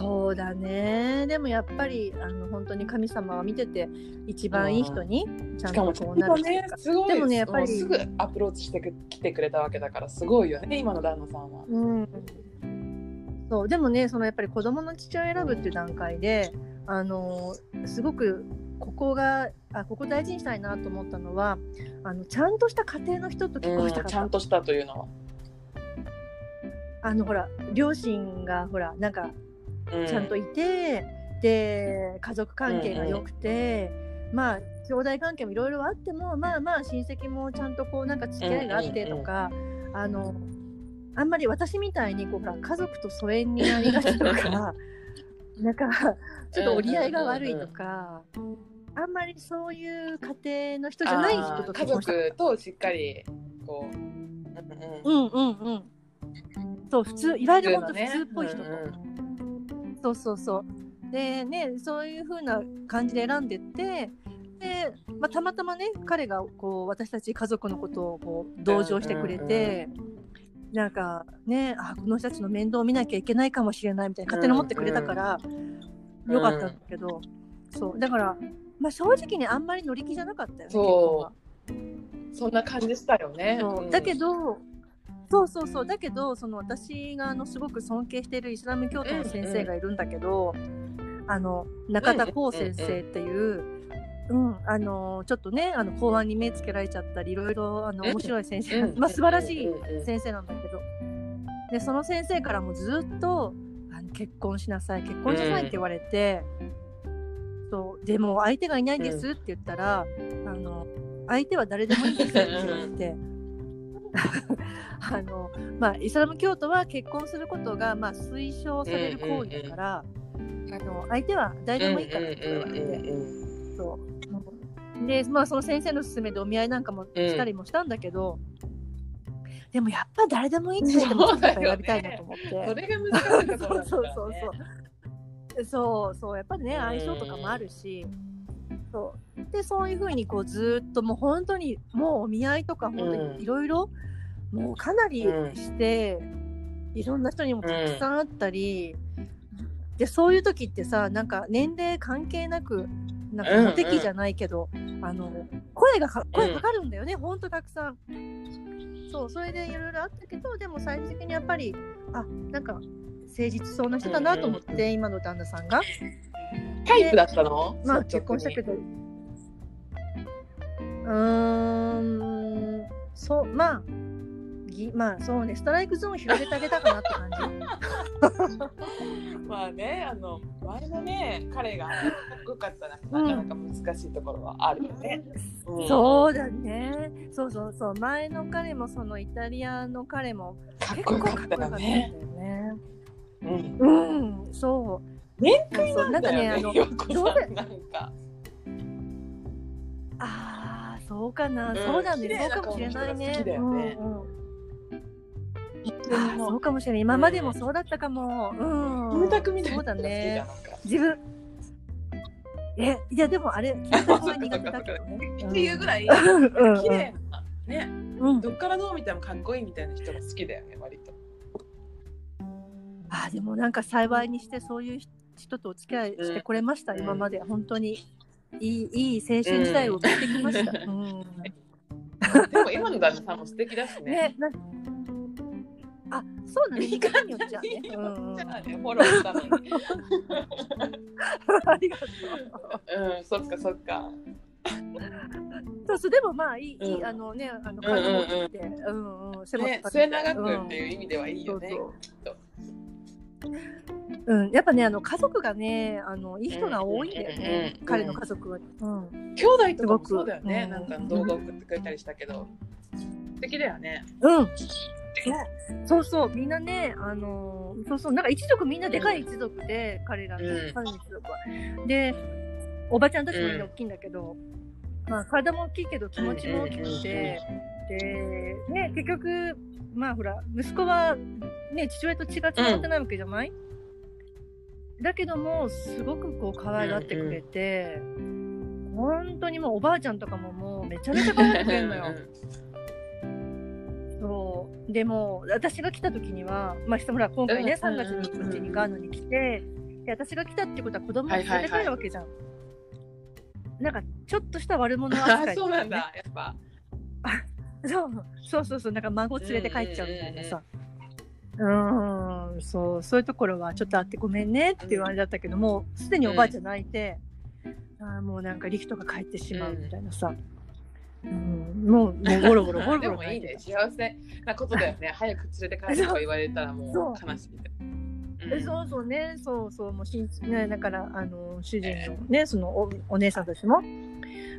そうだね。でもやっぱり、あの、本当に神様は見てて、一番いい人に、ちゃんしかもとこうなるっていうか。すごいでもねやっぱりすぐアプローチしてく来てくれたわけだからすごいよね今の旦那さんは。うん。そう、でもね、そのやっぱり子供の父親を選ぶっていう段階で、あのすごくここがあここ大事にしたいなと思ったのはあのちゃんとした家庭の人と結婚したかった、ちゃんとしたというのは。あのほら両親がほらなんかうちゃんといて、で家族関係が良くて、まあ兄弟関係もいろいろあってもまあまあ親戚もちゃんとこうなんか付き合いがあってとか、あのあんまり私みたいにこうほら家族と疎遠になりがちとかなんか。ちょっと折り合いが悪いとか、あんまりそういう家庭の人じゃない人と家族としっかりこう、うんうんうん。うんうん。そう普通いわゆる本当普ね通っぽい人と、うんそうそうそう。でねそういう風な感じで選んでってで、まあ、たまたまね彼がこう私たち家族のことをこう同情してくれて、なんかねあこの人たちの面倒を見なきゃいけないかもしれないみたいな勝手に思ってくれたから、ん。よかったんだけど、そう。だから、まあ、正直ねあんまり乗り気じゃなかったよねそう。そんな感じしたよね。だけどそうそうそう。だけどその私があのすごく尊敬しているイスラム教徒の先生がいるんだけど、あの中田光先生っていう、うんあのちょっとねあの法案に目つけられちゃったりいろいろあの面白い先生、うん。まあ、素晴らしい先生なんだけど。でその先生からもずっとあの結婚しなさい結婚しなさいって言われて、そうでも相手がいないんですって言ったら、あの相手は誰でもいいんですって言われて。あのまあ、イスラム教徒は結婚することが、まあ、推奨される行為だから、あの相手は誰でもいいからって言われて、うんそう。で、まあ、その先生の勧めでお見合いなんかもしたりもしたんだけど、でもやっぱ誰でもいいって言っても選びたいなと思って。それが難しいところ そうそうそうそう。そうそうやっぱりね相性とかもあるし、そう。でそういうふうにこうずーっともう本当にもうお見合いとか本当うん。にいろいろもうかなりして、いろんな人にもたくさんあったり、でそういう時ってさなんか年齢関係なくなんか無敵じゃないけど、あの声がか声かかるんだよね、ほんとたくさん。そうそれでいろいろあったけどでも最終的にやっぱりあなんか誠実そうな人だなと思って、うん今の旦那さんが。タイプだったの？まあ結婚したけど。うーんそうまあぎまあそうねストライクゾーン広げてあげたかなって感じ。まあねあの前のね彼がかっこよかったらなかなか難しいところはあるよね。うん。そうだね。そうそうそう。前の彼もそのイタリアの彼もかっ結こよかった構かっこよかったんだよね。ねうん。うんそう。面そうそうなんかねあのなんか。ああそうかな、うん。そうだね。そうかもしれないね。ね。うんうんあそうかもしれない。今までもそうだったかも。うん。キムタクみたいそうだなね自分。えいやでもあれキムタクは苦手だけどね。っていうぐらい うん。うん綺麗なね。うん。どっからどう見てもかっこいいみたいな人が好きだよね割と。あーでもなんか幸いにしてそういう人とお付き合いしてこれました、うん。今まで。本当に。いいいい青春時代を送ってきました、うん。でも今の旦那さんも素敵だしね。ねそうだね。見方によっちゃね、あねフォローしたのに。ありがとう。うんそっかそっか。そうそうでもまあいい、いいうんあのねあのうんうん彼もって、うんうん、背もね高くて。末永くっていう意味ではいいよね。そうん、やっぱねあの家族がねあのいい人が多いんだよね、うんうん彼の家族は、うん、兄弟とかもそうだよね。なんか動画送ってくれたりしたけど。素敵だよね。うんそうそう。みんなねあのーそうそう。なんか一族みんなでかい一族で、彼らのうん。彼の一族は。でおばちゃんたちもみんな大きいんだけど、まあ体も大きいけど気持ちも大きくて、でね結局まあほら息子はね父親と血がつながってないわけじゃない、だけどもすごくこう可愛がってくれて、本当にもうおばあちゃんとかももうめちゃめちゃ可愛がってくれるのよ。そう。でも私が来た時には、まあ、ほら今回ね、うん3月にこっちにガーナに来てで私が来たってことは子供を連れて帰るわけじゃん、なんかちょっとした悪者扱いあ そうなんだ。やっぱ。そう。そうそうそう。なんか孫連れて帰っちゃうみたいなさ。うーん。そう。そういうところはちょっとあってごめんねっていうあれだったけどもうすでにおばあちゃん泣いて、あーもうなんかリキとか帰ってしまうみたいなさ、うん、もうもうゴロゴロゴロゴでロもいいね。幸せなことだよね。早く連れて帰るとか言われたらもう悲しい。えそう。そうね、そうそう、もうしんね、だから、あの、主人のね、そのおお姉さんたちも、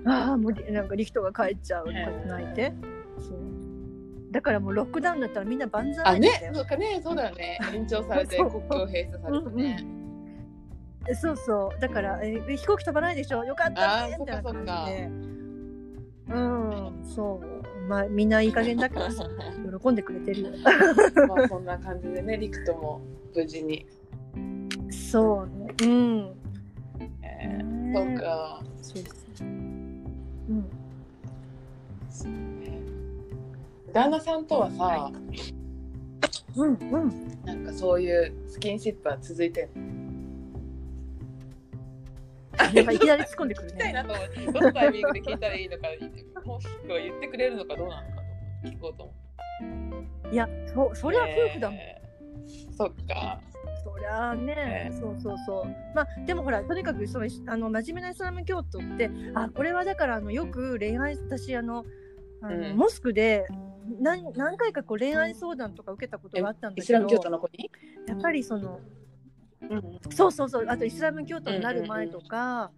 ああ、もう、なんか、リヒトが帰っちゃうとか泣いて、そう。だからもう、ロックダウンだったらみんな万歳あねそうかね、そうだよね。延長されて国境閉鎖されてね。そうそう。だからえ飛行機飛ばないでしょ。よかったね。みたいな感じでうんそう。まあみんないい加減だからさ 喜んでくれてるよ。まあそんな感じでね、リクとも無事に。そうね。うん。えーねそうか。そうそう。うん。そうね旦那さんとはさ、うんうん。なんかそういうスキンシップは続いてるなんかいきなり突っ込んでくる聞きたいねなと思って、どのタイミングで聞いたらいいのか、もしくは言ってくれるのかどうなのかと聞こうと思。いやそそりゃ夫婦だもん、えーそっか。そりゃあね、ええそうそうそうまあでもほらとにかくそのあの真面目なイスラム教徒ってあこれはだからあのよく恋愛私あのあの、うんモスクで何何回かこう恋愛相談とか受けたことがあったんだけどイスラム教徒の子に？やっぱりそのうん。そうそうそう。あとイスラム教徒になる前とか、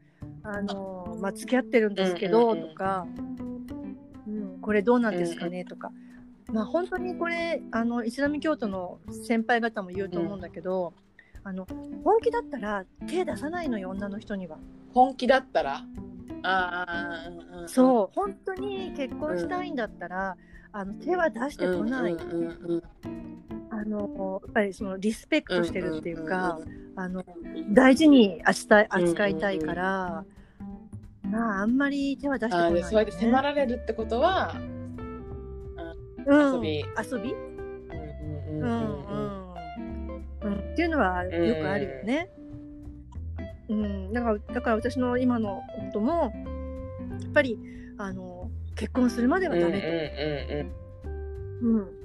あのまあ付き合ってるんですけど、とか、うん、これどうなんですかね、とか。まあ本当にこれあのイスラム教徒の先輩方も言うと思うんだけど、あの本気だったら手出さないのよ女の人には。本気だったら？あそう。本当に結婚したいんだったら、あの手は出してこない、あのやっぱりそのリスペクトしてるっていうか、あの大事に扱い扱いたいから、まああんまり手は出してこない、ね。そうやって迫られるってことは、うん。遊び。遊び、うんうんうんうんうん、っていうのはよくあるよね。うん、だからだから私の今の夫もやっぱりあの結婚するまではダメと。うん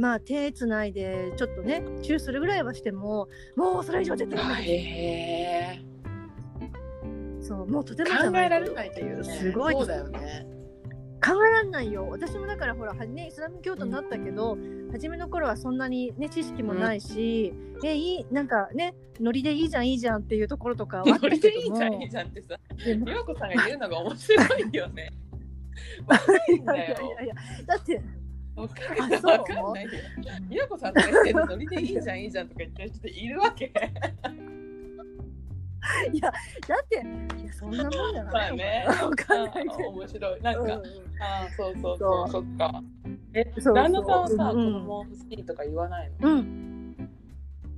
まあ手つないでちょっとねチューするぐらいはしてももうそれ以上絶対ダメですへえそうもうとても考えられないっていうね。すごいそうだよね。考えられないよ。私もだからほらはねイスラム教徒になったけど、初めの頃はそんなにね知識もないし、えいいなんかねノリでいいじゃんいいじゃんっていうところとかはあったこれけども。でいいじゃんいいじゃんってさ 美和子さんが言うのが面白いよね。悪 いやいやいやだってわかんない。あそう？わかんないよ美和子さんとか言ってるのノリでいいじゃんいいじゃんとか言ってる人っているわけ。いやだっていやそんなもんじゃまないあねのかな。わかんないけど。面白い。なんか、うんああそうそうそそう。うそっか。えそうそう。旦那さんはさ、うん。子供欲しいとか言わないの？うん。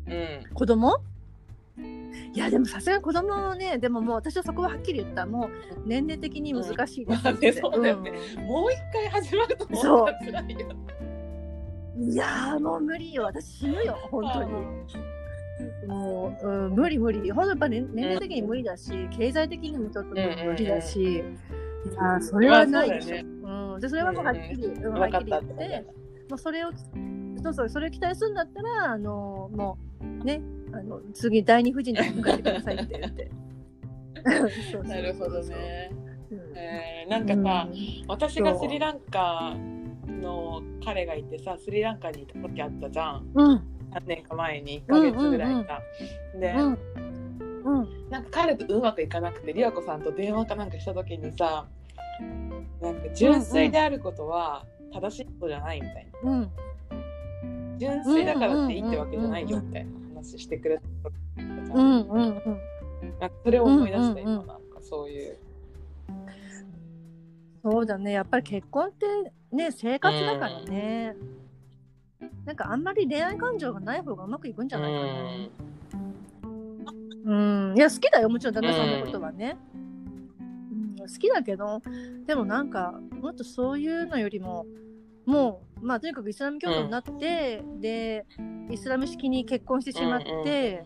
うん。子供？いやでもさすがに子供はねでももう私はそこははっきり言った。もう年齢的に難しいですうんよね。うん。もう一回始まると思ったら辛いよ。いやーもう無理よ。私死ぬよ本当に。もう、うん、無理無理。ほんとやっぱ、ね、年齢的に無理だし、経済的にもちょっと無理だし、いやーそれはないでしょ、ううん、でそれはもうはっきり、うんはっきり言って。もうそれをそうそうそれを期待するんだったらあのもうねあの次第二夫人に向かってくださいって言って。そうそうなるほどね、うん。えー、なんかさ、私がスリランカの彼がいてさスリランカにいた時あったじゃん。うん。何年か前に1ヶ月ぐらいか、で、うんうんなんか彼とうまくいかなくてりわこさんと電話かなんかした時にさなんか純粋であることは正しいことじゃないみたいな。うん。純粋だからっていいってわけじゃないよみたいな話してくれたじゃんうんうん。それを思い出したうんうんうん今なんかそういう。そうだね。やっぱり結婚ってね生活だからね、なんかあんまり恋愛感情がない方がうまくいくんじゃないかな。うん。いや好きだよもちろん旦那さんのことはね、うん、好きだけどでもなんかもっとそういうのよりももうまあとにかくイスラム教徒になって、でイスラム式に結婚してしまって、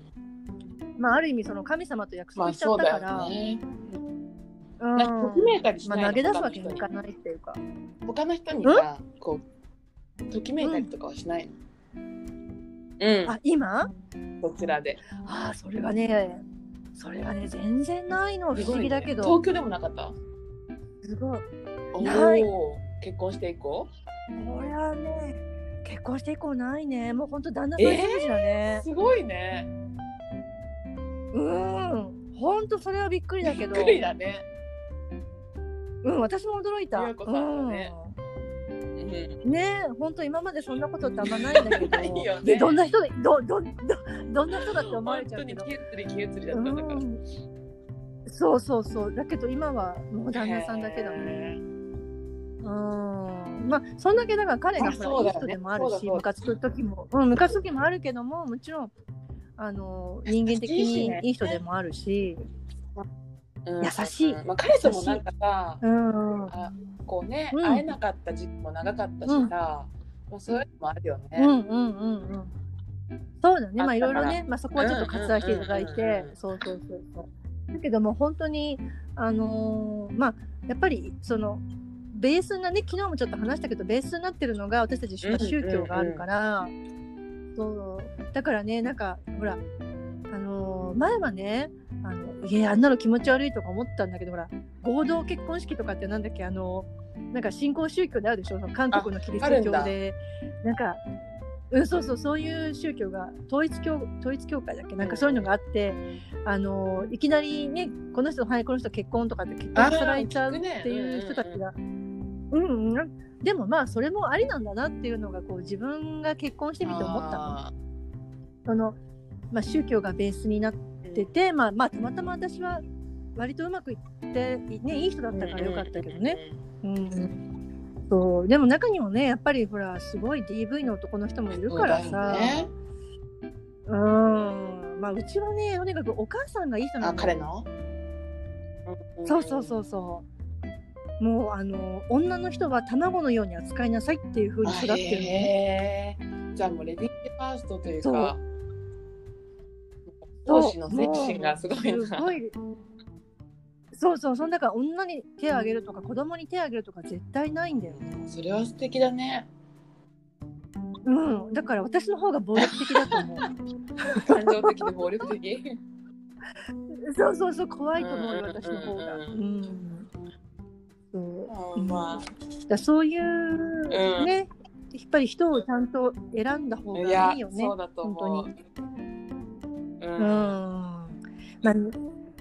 まあある意味その神様と約まあ束しちゃったから、うん。なんかときめいたりしまあ、ないの？投げ出すわけにいかないっていうか。他の人にさこうときめいたりとかはしないの？うん。あ今？そちらで。ああそれがねそれがね全然ないの。不思議だけど。東京でもなかった？すごい。おない。お結婚して以降これはね結婚して以降ないね。もうほんと旦那さん一筋だね、すごいね。うん。ほんとそれはびっくりだけど。びっくりだね。うん私も驚いた。美和子さんはね。ううん。ね本当今までそんなことってあんまないんだけど。ないよね。でどんな人でどどどどんな人だって思われ本当にちゃうけど。気移り気移りだったんだから。うん。そうそうそう。だけど今はもう旦那さんだけだもんへうん。まあそんだけだから彼があほら、そうだよね。いい人でもあるしムカつく時も。うんムカつく時もあるけどももちろんあの人間的にいい人でもあるし、ー優しい。うんまあ、彼ともなんかさ、うん、あこうね、うん。会えなかった時期も長かったしさ、うん。まあ、そういうのもあるよね。うんうんうんうん。そうだね。まあいろいろね、まあ、そこはちょっと割愛していただいてうんそうそうそうそう。だけども本当にあのーまあやっぱりそのベースなね昨日もちょっと話したけどベースになってるのが私たち宗教があるから、そう。だからねなんかほらあのー前はねあのいやあんなの気持ち悪いとか思ったんだけどほら合同結婚式とかってなんだっけあのなんか新興宗教であるでしょ韓国のキリスト教で。なんかうんそうそうそういう宗教が統一教統一教会だっけなんかそういうのがあって、あのいきなりねこの人はいこの人結婚とかって結婚されちゃうっていう人たちが、うんうんでもまあそれもありなんだなっていうのがこう自分が結婚してみて思ったそのまあ、宗教がベースになってーて、まあ、まあたまたま私は割とうまくいって、ね、いい人だったからよかったけどね。。うんそう。でも中にもねやっぱりほらすごい DV の男の人もいるからさ。よね。うん。まあうちはねとにかくお母さんがいい人なあの彼の？そうそうそうそうもうあの女の人は卵のように扱いなさいっていう風に育ってるのね。じゃあもうレディーファーストというかそう。同士の精神がすごいな。すごい。そうそう。そから女に手を挙げるとか子供に手を挙げるとか絶対ないんだよね。それは素敵だね。うん。だから私の方が暴力的だと思う。感情的で暴力的？そうそうそう。怖いと思う私の方が。ううん。そううんまだそういう、うん。ねやっぱり人をちゃんと選んだ方がいいよねそうだと思う。本ううん。ん。まあ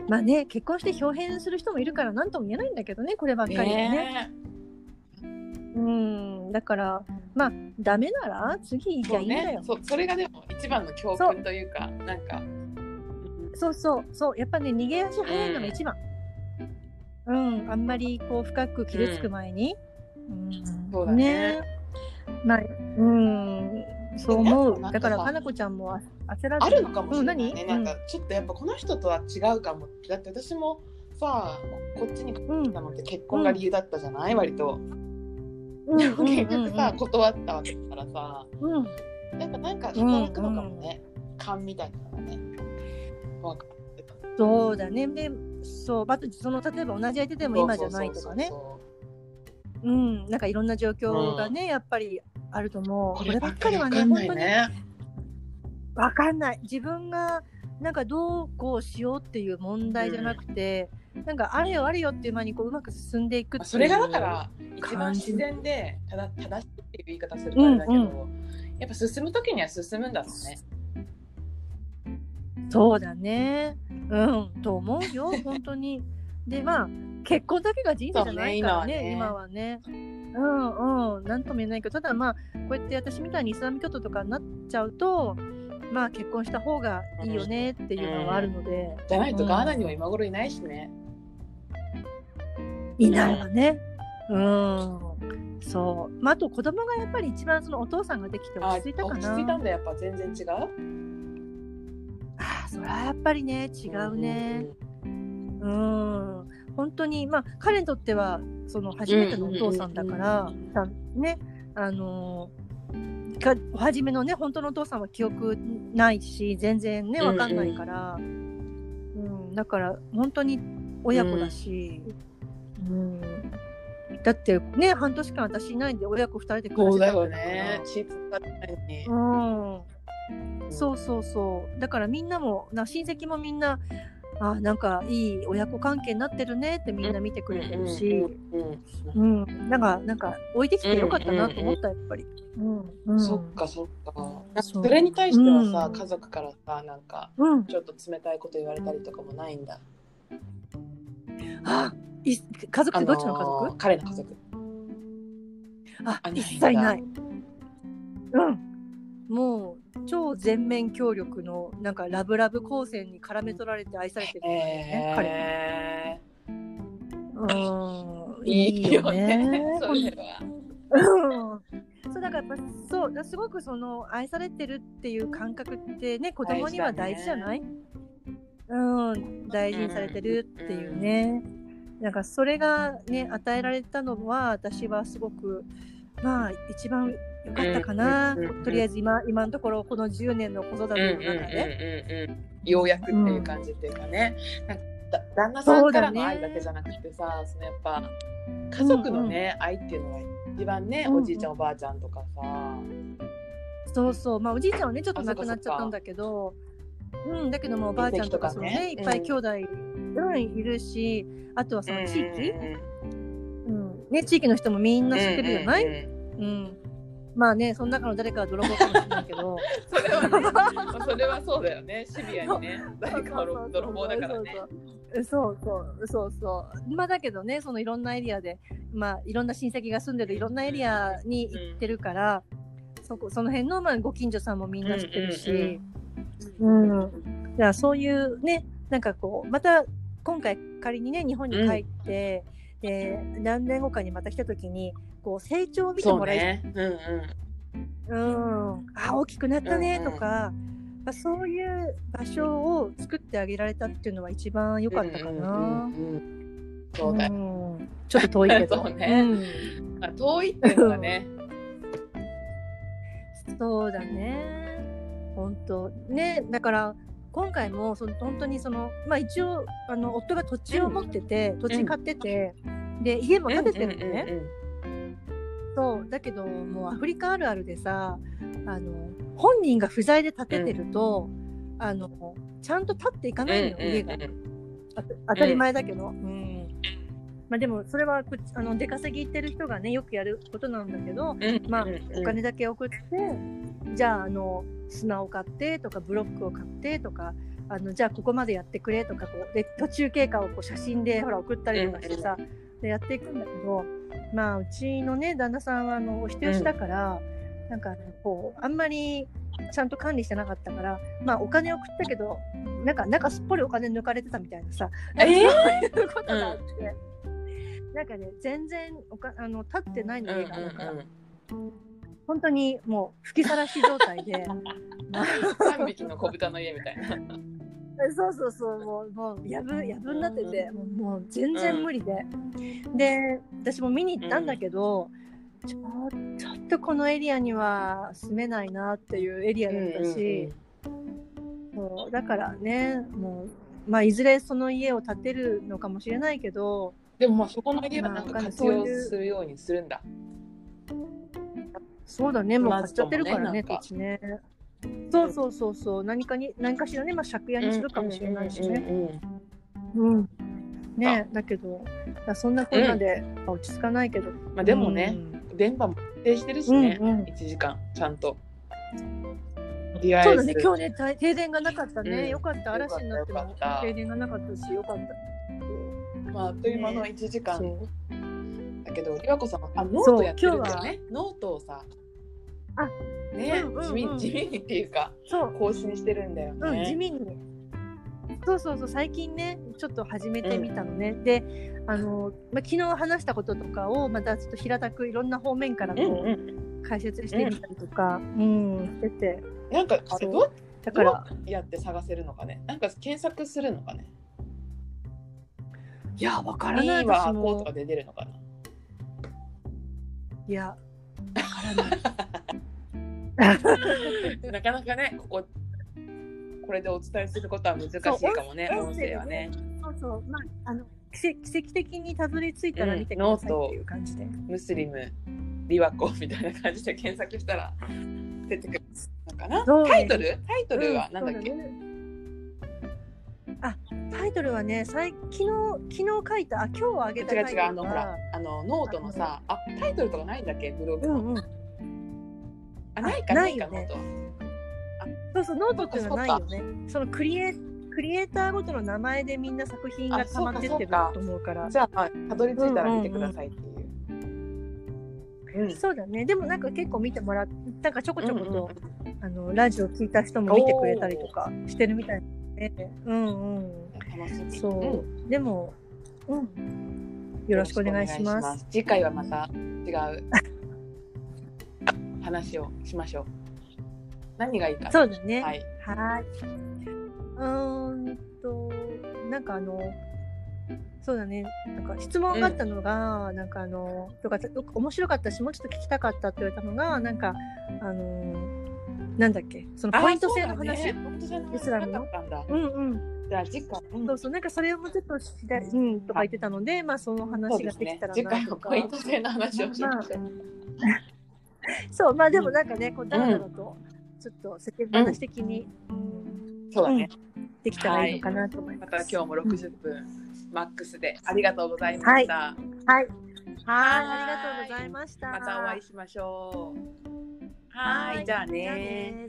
まあね結婚して表変する人もいるから何とも言えないんだけどねこればっかりはね。ね。うん。だからまあダメなら次行きゃいいんだよ。ね。そそれがでも一番の教訓というかなんか。そうそう。そう。やっぱね逃げ足早いのが一番。うん、あんまりこう深く傷つく前に、うん。そうだね。まあうん。そう思う。だからかなこちゃんもあ焦らず。あるのかもしれないね、なんかちょっとやっぱこの人とは違うかも。だって私もさここっちに来うんたのって結婚が理由だったじゃない、割と。結局さ、うん。断ったわけだからさ。うん。やっぱなんか働くのかもね、勘みたいなのがね。そうだね。でそうあとその例えば同じ相手でも今じゃないとかね。そうんなんかいろんな状況がね、やっぱりあると思う。こればっかりはね。わかん本当にないねわかんない。自分がなんかどうこうしようっていう問題じゃなくて、なんかあれよあれよっていう間にこううまく進んでいくっていうそれがだから一番自然でただ正しいっていう言い方するとあれだけど、うんやっぱ進む時には進むんだろうね。そうだねうんと思うよ 本当に。でまあ結婚だけが人生じゃないからねね今はね。うんうんなんとも言えないけどただまあこうやって私みたいにイスラム教徒とかになっちゃうとまあ結婚した方がいいよねっていうのはあるので、じゃないとうん。ガーナには今頃いないしね、いないわね。うん。そう。まあ、あと子供がやっぱり一番そのお父さんができてあ落ち着いたか落ちな。着いたんだ。やっぱ全然違う？ああ、それはやっぱりね、違うね。うん。本当に、まあ、彼にとっては、その初めてのお父さんだから、さね、あのか初めのね、本当のお父さん。は記憶ないし、全然ね、わかん。ないから、うん、だから、本当に親子だし、うん。だってね、半年間私いないん。で、親子二人で暮らしてそうだよたん。だからね気使ってないのにうん、そうそうそう。だからみんなもな親戚もみんなあなんかいい親子関係になってるねってみんな見てくれてるし、うんなんかなんか置いてきてよかったなと思ったやっぱり、うんうん、そっかそっか。それに対してはさ、うん。家族からさなんかうん。ちょっと冷たいこと言われたりとかもないんだ。あい家族ってどっちの家族、あのー彼の家族。あ一切ない。うん。もう超全面協力のなんかラブラブ光線に絡め取られて愛されてるね彼。へうん。ーいいよね。それは。うん。そうだからやっぱそうだすごくその愛されてるっていう感覚ってね子供には大事じゃない、うん。大事にされてるっていうね、なんかそれがね与えられたのは私はすごくまあ一番良かったかな、うんうんうんうんとりあえず今今のところこの10年の子育ての中で、うん。ようやくっていう感じっていうかね。なんかだ旦那さんからの愛だけじゃなくてさ、そのやっぱ家族のね、愛っていうのが一番ね、おじいちゃんおばあちゃんとかさ。そうそう。まあおじいちゃんはねちょっと亡くなっちゃったんだけど。うんだけどもおばあちゃんとかそのねね。いっぱい兄弟、うん、いるしあとはその地域、うんうんね、地域の人もみんな知ってるじゃない、うん。うんまあねその中の誰かは泥棒かもしれないけど。それはね、まあそれはそうだよね。シビアにね、誰かは泥棒だからね。そうそうそう。そうまあだけどねそのいろんなエリアでまあいろんな親戚が住んでるいろんなエリアに行ってるから、そこその辺のまあご近所さんもみんな知ってるし、うんだからそういうねなんかこうまた今回仮にね日本に帰って、で何年後かにまた来た時にこう成長を見てもらいね。うんうん。うん、あ大きくなったね。とか、まあ、そういう場所を作ってあげられたっていうのは一番良かったかな。うんうんちょっと遠いけど。そうね。うん。まあ遠いっていうのがね。そうだね。本当。ねだから今回もその本当にそのまあ一応あの夫が土地を持ってて、土地買ってて、で家も建ててるのね。そう。だけどもうアフリカあるあるでさあの本人が不在で建ててると、あのちゃんと立っていかないのよ、家が。あ当たり前だけど、うん。まあ、でもそれはこあの出稼ぎ行ってる人がねよくやることなんだけど、まあ、お金だけ送ってじゃああの砂を買ってとかブロックを買ってとかあのじゃあここまでやってくれとかこうで途中経過をこう写真でほら送ったりとかしてさ、でやっていくんだけどまあうちのね旦那さんはあのお人よしだから、なんかこうあんまりちゃんと管理してなかったからまあお金送ったけどなんかなんかすっぽりお金抜かれてたみたいなさ、えー？そういうことがあって、なんかね全然おかあの立ってないの家があるから、本当にもう吹きさらし状態で。三匹の子豚の家みたいな。そうそうそうもうもうやぶやぶになっててもう全然無理で、で私も見に行ったんだけど、ちょちょっとこのエリアには住めないなっていうエリアだったし、そうだからねもうまあいずれその家を建てるのかもしれないけどでもまあそこの家はなんかまあ活用するようにするんだ。そうだねもう買っちゃってるからね土地ねそうそうそうそう。何かに何かしらねまあ借家にするかもしれないしね、うん。うん。ねだけど、だそん。なこん。なで、落ち着かないけど。まあでもね、電波も安定してるしね、うん。うん。1時間ちゃん。と。そうだね、今日ね、停電がなかったね。うん。よかった、嵐になっても停電がなかったし、よかった。まああっという間の1時間そうだけど、りわこさん。あノートやってるん。だよね。ノートをさ、あね、うんうんうん地味 地味にっていうかそう、更新してるんだよね。うん、地味に。そうそうそう、最近ね、ちょっと始めてみたのね。で、あの、まあ、昨日話したこととかを、またちょっと平たくいろんな方面からこうんう、うん。解説してみたりとか、うん、してて。なんかどうだから、やって探せるのかね？なんか検索するのかね？いや、わからいないい私はこうともか。で出るのかな？いや、わからない。なかなかね、ここ、これでお伝えすることは難しいかもね、音声はね。そうそう、まあ、あの奇跡奇跡的にたどり着いたら見てくださいっていう感じで。ムスリム、リワコみたいな感じで検索したら出てくるのかな？タイトル？タイトルはなんだっけ、うんねあ、タイトルはね、さい昨日昨日書いた、あ、今日あげた違う違う、あの、ほら、あの、ノートのさ、あ、タイトルとかないんだっけ？ブログの。うんうん。あ、ないか、あないか、ノート。そうそう、ノートっていうのはないよね。そのクリエクリエイターごとの名前でみんな作品があ溜まってってると思うから。じゃあ、まあたどり着いたら見てくださいっていう。うんそうだね。でもなんか結構見てもらっなんかちょこちょこと、あのラジオ聞いた人も見てくれたりとかしてるみたいで、うんうん。そう、んでも、うん。よろしくお願いします。次回はまた違う話をしましょう。何がいいか。そうだね。はい。はーい。うーんと、なんかあの、そうだね。なんか質問があったのが、なんかあの、よか面白かったし、もうちょっと聞きたかったって言われたのが、なんか、あの、なんだっけ、そのポイント制の話？ねポイスラムの？うんうん。じゃあ次回、うんそうそう、なんかそれをもうちょっと知りたい、うん、とか言ってたので、まあその話ができたら。次回なとか。はポイント制の話をしましょう。そう、まあでもなんかね、こう、だらだらと、ちょっと世間話的に、そうだね。できたらいいのかなと思いま。ますた今日も60分マックスでありがとうございました。はい。はい、ありがとうございました。またお会いしましょう。はい、じゃあねじゃあね